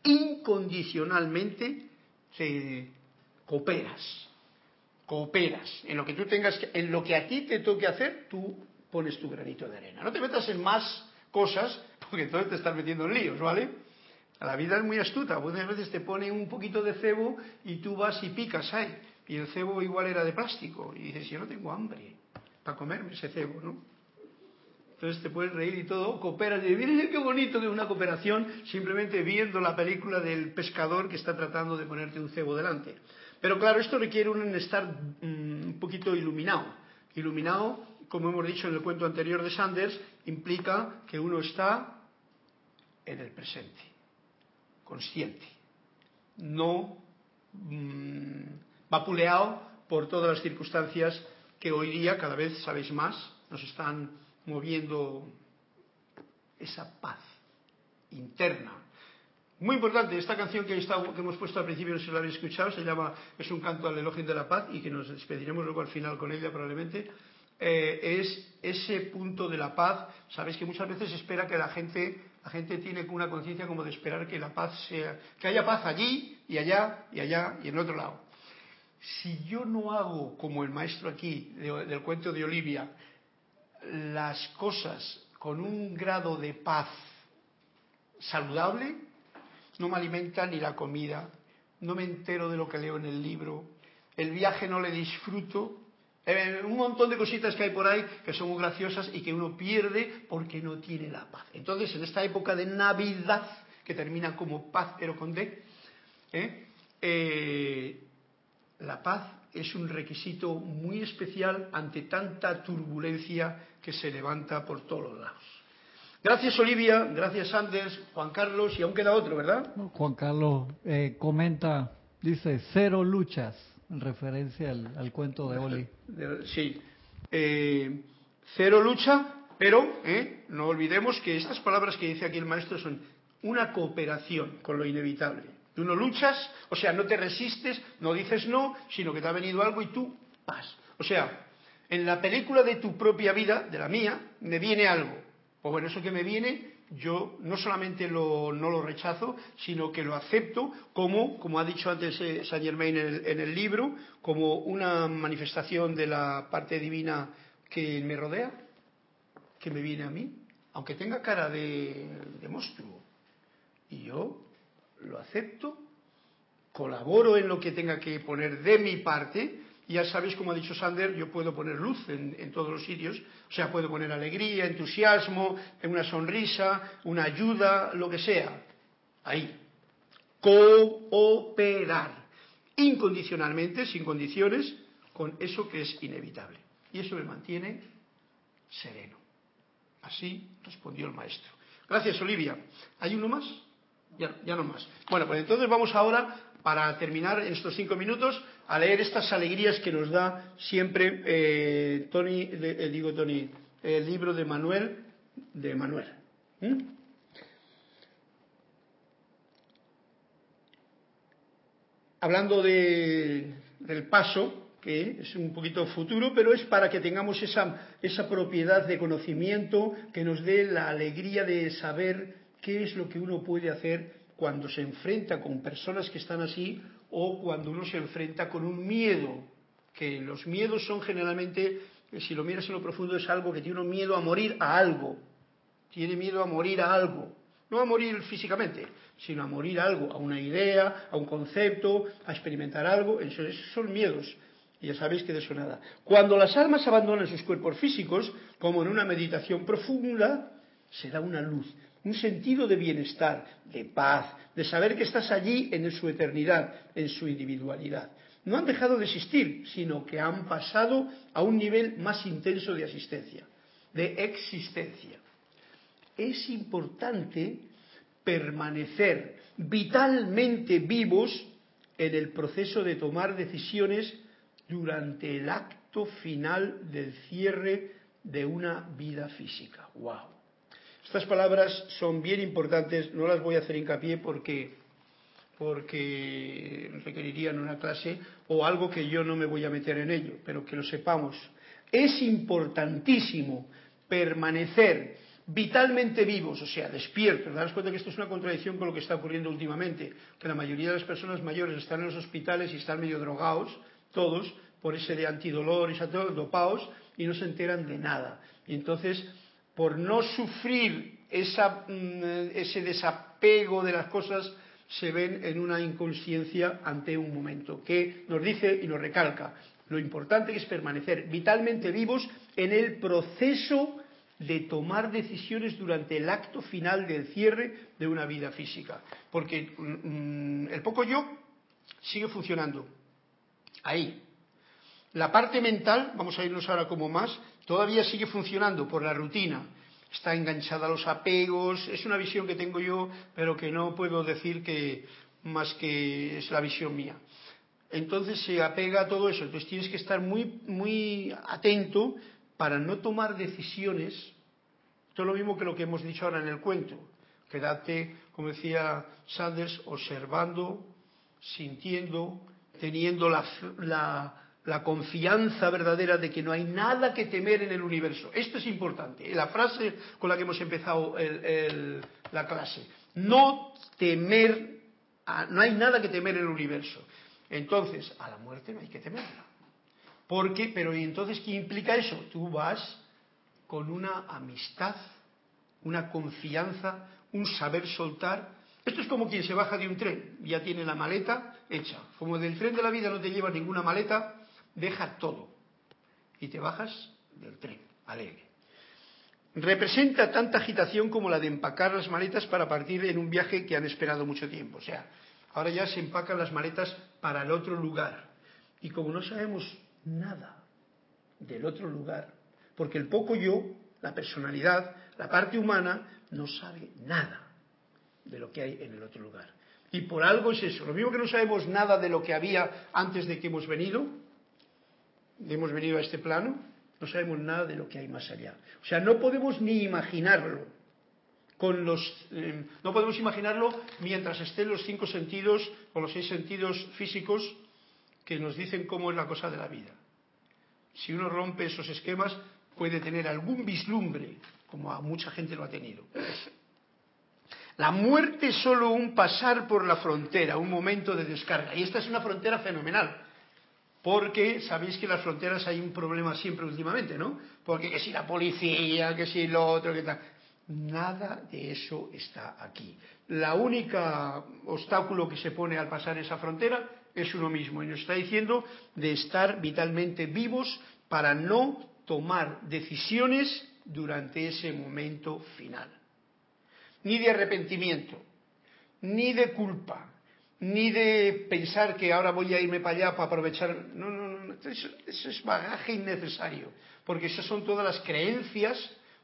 incondicionalmente te cooperas, cooperas. En lo que tú tengas que, en lo que a ti te toque hacer, tú pones tu granito de arena. No te metas en más cosas, porque entonces te estás metiendo en líos, ¿vale? La vida es muy astuta, muchas veces te pone un poquito de cebo y tú vas y picas ahí. Y el cebo igual era de plástico. Y dices, yo no tengo hambre para comerme ese cebo, ¿no? Entonces te puedes reír y todo, cooperas y mira qué bonito que es una cooperación simplemente viendo la película del pescador que está tratando de ponerte un cebo delante. Pero claro, esto requiere un estar mm, un poquito iluminado. Iluminado, como hemos dicho en el cuento anterior de Sanders, implica que uno está en el presente, consciente, no mm, vapuleado por todas las circunstancias que hoy día, cada vez sabéis más, nos están moviendo esa paz interna. Muy importante, esta canción que, hemos puesto al principio, no sé si la habéis escuchado, se llama Es un canto al elogio de la paz y que nos despediremos luego al final con ella probablemente, eh, es ese punto de la paz. Sabéis que muchas veces espera que la gente, la gente tiene una conciencia como de esperar que la paz sea, que haya paz allí y allá y allá y en otro lado. Si yo no hago como el maestro aquí de- del cuento de Olivia, las cosas con un grado de paz saludable, no me alimenta ni la comida, no me entero de lo que leo en el libro, el viaje no le disfruto, eh, un montón de cositas que hay por ahí que son muy graciosas y que uno pierde porque no tiene la paz. Entonces, en esta época de Navidad, que termina como paz pero con D, ¿eh? Eh, la paz es un requisito muy especial ante tanta turbulencia que se levanta por todos lados. Gracias Olivia, gracias Anders, Juan Carlos y aún queda otro, ¿verdad? Juan Carlos eh, comenta, dice, cero luchas, en referencia al, al cuento de Oli. Sí. Eh, cero lucha, pero eh, no olvidemos que estas palabras que dice aquí el maestro son una cooperación con lo inevitable. Tú no luchas, o sea, no te resistes, no dices no, sino que te ha venido algo y tú vas. O sea, en la película de tu propia vida, de la mía, me viene algo. Pues bueno, eso que me viene, yo no solamente lo, no lo rechazo, sino que lo acepto como, como ha dicho antes eh, Saint Germain en el, libro, como una manifestación de la parte divina que me rodea, que me viene a mí, aunque tenga cara de, monstruo. Y yo lo acepto, colaboro en lo que tenga que poner de mi parte, ya sabéis, como ha dicho Sander, yo puedo poner luz en, todos los sitios, o sea, puedo poner alegría, entusiasmo, una sonrisa, una ayuda, lo que sea. Ahí. Cooperar incondicionalmente, sin condiciones, con eso que es inevitable. Y eso me mantiene sereno. Así respondió el maestro. Gracias, Olivia. ¿Hay uno más? Ya, ya no más. Bueno, pues entonces vamos ahora, para terminar estos cinco minutos, a leer estas alegrías que nos da siempre eh, Tony, eh, digo Tony, el libro de Manuel, de Manuel. Hablando de, del paso, que es un poquito futuro, pero es para que tengamos esa, esa propiedad de conocimiento que nos dé la alegría de saber qué es lo que uno puede hacer cuando se enfrenta con personas que están así o cuando uno se enfrenta con un miedo, que los miedos son generalmente, si lo miras en lo profundo, es algo que tiene miedo a morir a algo, tiene miedo a morir a algo, no a morir físicamente, sino a morir a algo, a una idea, a un concepto, a experimentar algo, esos son miedos. Y ya sabéis que de eso nada. Cuando las almas abandonan sus cuerpos físicos, como en una meditación profunda, se da una luz, un sentido de bienestar, de paz, de saber que estás allí en su eternidad, en su individualidad. No han dejado de existir, sino que han pasado a un nivel más intenso de asistencia, de existencia. Es importante permanecer vitalmente vivos en el proceso de tomar decisiones durante el acto final del cierre de una vida física. ¡Wow! Estas palabras son bien importantes, no las voy a hacer hincapié porque, porque requerirían una clase o algo que yo no me voy a meter en ello, pero que lo sepamos. Es importantísimo permanecer vitalmente vivos, o sea, despiertos. Daros cuenta que esto es una contradicción con lo que está ocurriendo últimamente, que la mayoría de las personas mayores están en los hospitales y están medio drogados, todos, por ese de antidolor y dopados, y no se enteran de nada. Y entonces por no sufrir esa, ese desapego de las cosas, se ven en una inconsciencia ante un momento, que nos dice y nos recalca lo importante que es permanecer vitalmente vivos en el proceso de tomar decisiones durante el acto final del cierre de una vida física. Porque mm, el poco yo sigue funcionando. Ahí. La parte mental, vamos a irnos ahora como más, todavía sigue funcionando por la rutina, está enganchada a los apegos, es una visión que tengo yo, pero que no puedo decir que más que es la visión mía. Entonces se apega a todo eso, entonces tienes que estar muy, muy atento para no tomar decisiones. Esto es lo mismo que lo que hemos dicho ahora en el cuento. Quédate, como decía Sanders, observando, sintiendo, teniendo la, la la confianza verdadera de que no hay nada que temer en el universo. Esto es importante. La frase con la que hemos empezado el, la clase. No temer, a, no hay nada que temer en el universo. Entonces, a la muerte no hay que temerla. ¿Por qué? Pero ¿y entonces qué implica eso? Tú vas con una amistad, una confianza, un saber soltar. Esto es como quien se baja de un tren, ya tiene la maleta hecha. Como del tren de la vida no te lleva ninguna maleta, deja todo y te bajas del tren, alegre. Representa tanta agitación como la de empacar las maletas para partir en un viaje que han esperado mucho tiempo. O sea, ahora ya se empacan las maletas para el otro lugar. Y como no sabemos nada del otro lugar, porque el poco yo, la personalidad, la parte humana, no sabe nada de lo que hay en el otro lugar. Y por algo es eso. Lo mismo que no sabemos nada de lo que había antes de que hemos venido, hemos venido a este plano, no sabemos nada de lo que hay más allá. O sea, no podemos ni imaginarlo. Con los, eh, no podemos imaginarlo mientras estén los cinco sentidos o los seis sentidos físicos que nos dicen cómo es la cosa de la vida. si uno rompe esos esquemas, puede tener algún vislumbre, como a mucha gente lo ha tenido. La muerte es solo un pasar por la frontera, un momento de descarga. Y esta es una frontera fenomenal, porque sabéis que en las fronteras hay un problema siempre últimamente, ¿no? Porque que si la policía, que si lo otro, que tal. Nada de eso está aquí. La única obstáculo que se pone al pasar esa frontera es uno mismo y nos está diciendo de estar vitalmente vivos para no tomar decisiones durante ese momento final. Ni de arrepentimiento, ni de culpa, ni de pensar que ahora voy a irme para allá para aprovechar. No, no, no, eso, eso es bagaje innecesario, porque esas son todas las creencias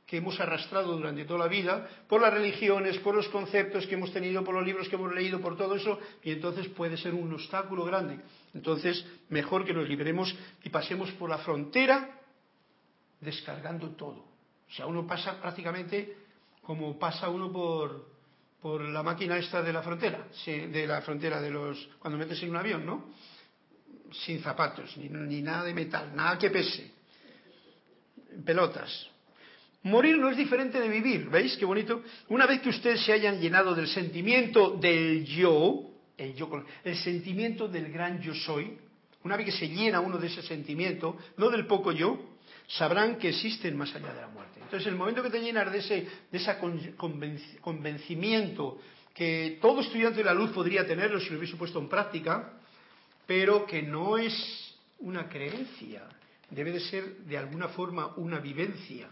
que hemos arrastrado durante toda la vida por las religiones, por los conceptos que hemos tenido, por los libros que hemos leído, por todo eso, y entonces puede ser un obstáculo grande. Entonces, mejor que nos liberemos y pasemos por la frontera descargando todo. O sea, uno pasa prácticamente como pasa uno por, por la máquina esta de la frontera, de la frontera de los cuando metes en un avión, ¿no? Sin zapatos, ni, ni nada de metal, nada que pese, pelotas. Morir no es diferente de vivir, ¿veis qué bonito? Una vez que ustedes se hayan llenado del sentimiento del yo, el yo, el sentimiento del gran yo soy, una vez que se llena uno de ese sentimiento, no del poco yo, sabrán que existen más allá de la muerte. Entonces, el momento que te llenas de ese de esa convencimiento que todo estudiante de la luz podría tenerlo si lo hubiese puesto en práctica, pero que no es una creencia, debe de ser de alguna forma una vivencia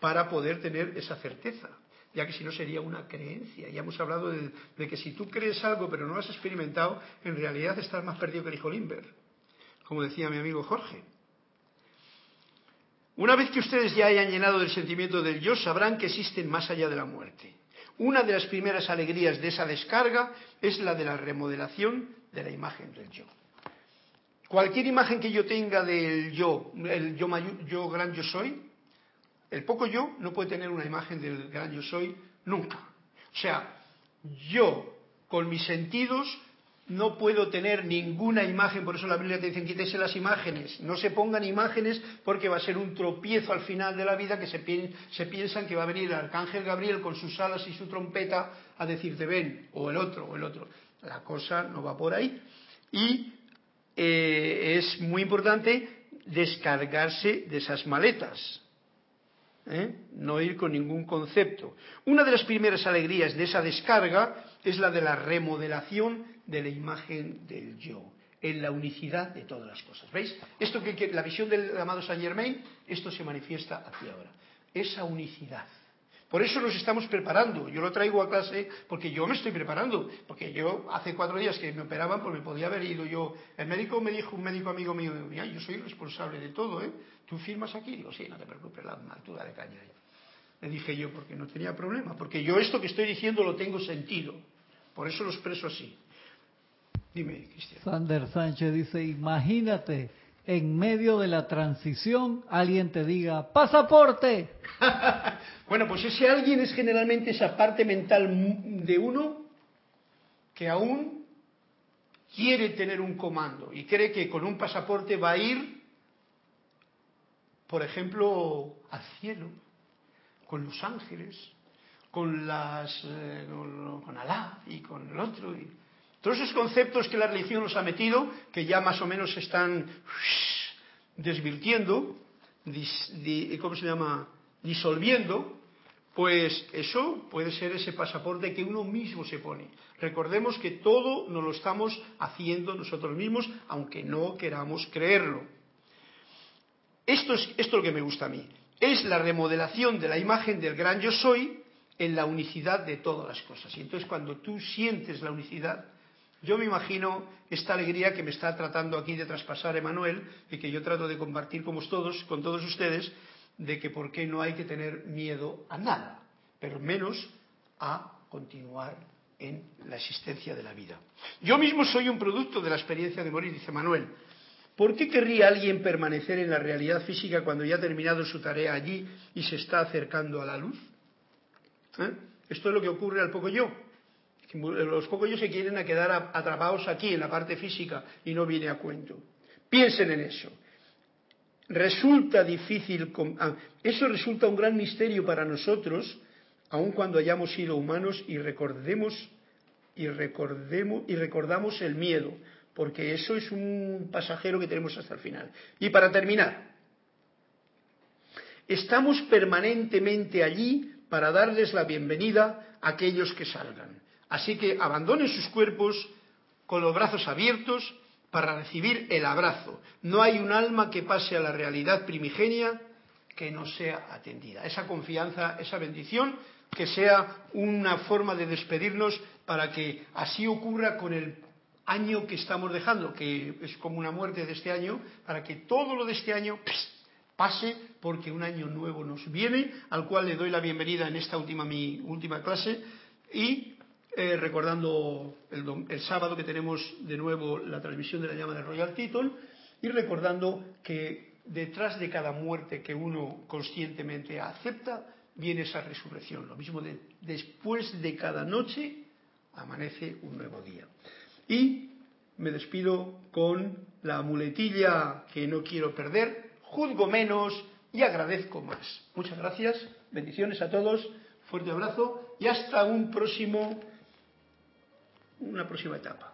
para poder tener esa certeza, ya que si no sería una creencia. Ya hemos hablado de, que si tú crees algo pero no lo has experimentado, en realidad estás más perdido que el hijo Limber, como decía mi amigo Jorge. Una vez que ustedes ya hayan llenado del sentimiento del yo, sabrán que existen más allá de la muerte. Una de las primeras alegrías de esa descarga es la de la remodelación de la imagen del yo. Cualquier imagen que yo tenga del yo, el yo, yo gran yo soy, el poco yo no puede tener una imagen del gran yo soy nunca. O sea, yo con mis sentidos no puedo tener ninguna imagen, por eso la Biblia te dice quítese las imágenes, no se pongan imágenes porque va a ser un tropiezo al final de la vida que se, se piensan que va a venir el arcángel Gabriel con sus alas y su trompeta a decirte ven, o el otro, o el otro. La cosa no va por ahí. Y eh, es muy importante descargarse de esas maletas. ¿eh? no ir con ningún concepto. Una de las primeras alegrías de esa descarga es la de la remodelación de la imagen del yo, en la unicidad de todas las cosas. ¿Veis? Esto que, la visión del amado Saint Germain, esto se manifiesta aquí ahora. Esa unicidad. Por eso nos estamos preparando. Yo lo traigo a clase porque yo me estoy preparando. Porque yo hace cuatro días que me operaban, pues me podía haber ido yo. El médico me dijo, un médico amigo mío, yo soy responsable de todo, ¿eh? ¿Tú firmas aquí? Digo, sí, no te preocupes, la altura de caña. Le dije yo, porque no tenía problema. Porque yo esto que estoy diciendo lo tengo sentido. Por eso lo expreso así. Dime, Cristian. Sander Sánchez dice, imagínate en medio de la transición alguien te diga, pasaporte. bueno, pues ese alguien es generalmente esa parte mental de uno que aún quiere tener un comando y cree que con un pasaporte va a ir, por ejemplo, al cielo, con los ángeles, con las eh, con, con, Alá y con el otro. Y, todos esos conceptos que la religión nos ha metido, que ya más o menos se están desvirtiendo, ¿cómo se llama? Disolviendo, pues eso puede ser ese pasaporte que uno mismo se pone. Recordemos que todo nos lo estamos haciendo nosotros mismos, aunque no queramos creerlo. Esto es, esto es lo que me gusta a mí. Es la remodelación de la imagen del gran yo soy en la unicidad de todas las cosas. Y entonces cuando tú sientes la unicidad, yo me imagino esta alegría que me está tratando aquí de traspasar Emanuel y que yo trato de compartir con todos, con todos ustedes, de que por qué no hay que tener miedo a nada, pero menos a continuar en la existencia de la vida. Yo mismo soy un producto de la experiencia de morir, dice Manuel. ¿Por qué querría alguien permanecer en la realidad física cuando ya ha terminado su tarea allí y se está acercando a la luz? ¿Eh? Esto es lo que ocurre al poco yo. Los pocos ellos se quieren a quedar atrapados aquí en la parte física y no viene a cuento. Piensen en eso. resulta difícil, ah, eso resulta un gran misterio para nosotros, aun cuando hayamos sido humanos y recordemos y recordemos y recordamos el miedo, porque eso es un pasajero que tenemos hasta el final. Y para terminar, estamos permanentemente allí para darles la bienvenida a aquellos que salgan. Así que abandonen sus cuerpos con los brazos abiertos para recibir el abrazo. No hay un alma que pase a la realidad primigenia que no sea atendida. Esa confianza, esa bendición, que sea una forma de despedirnos para que así ocurra con el año que estamos dejando, que es como una muerte de este año, para que todo lo de este año pase porque un año nuevo nos viene, al cual le doy la bienvenida en esta última mi última clase y eh, recordando el, sábado que tenemos de nuevo la transmisión de la llama de Royal Teton y recordando que detrás de cada muerte que uno conscientemente acepta viene esa resurrección. Lo mismo de, después de cada noche amanece un nuevo día. Y me despido con la muletilla que no quiero perder, juzgo menos y agradezco más. Muchas gracias, bendiciones a todos, fuerte abrazo y hasta un próximo, una próxima etapa.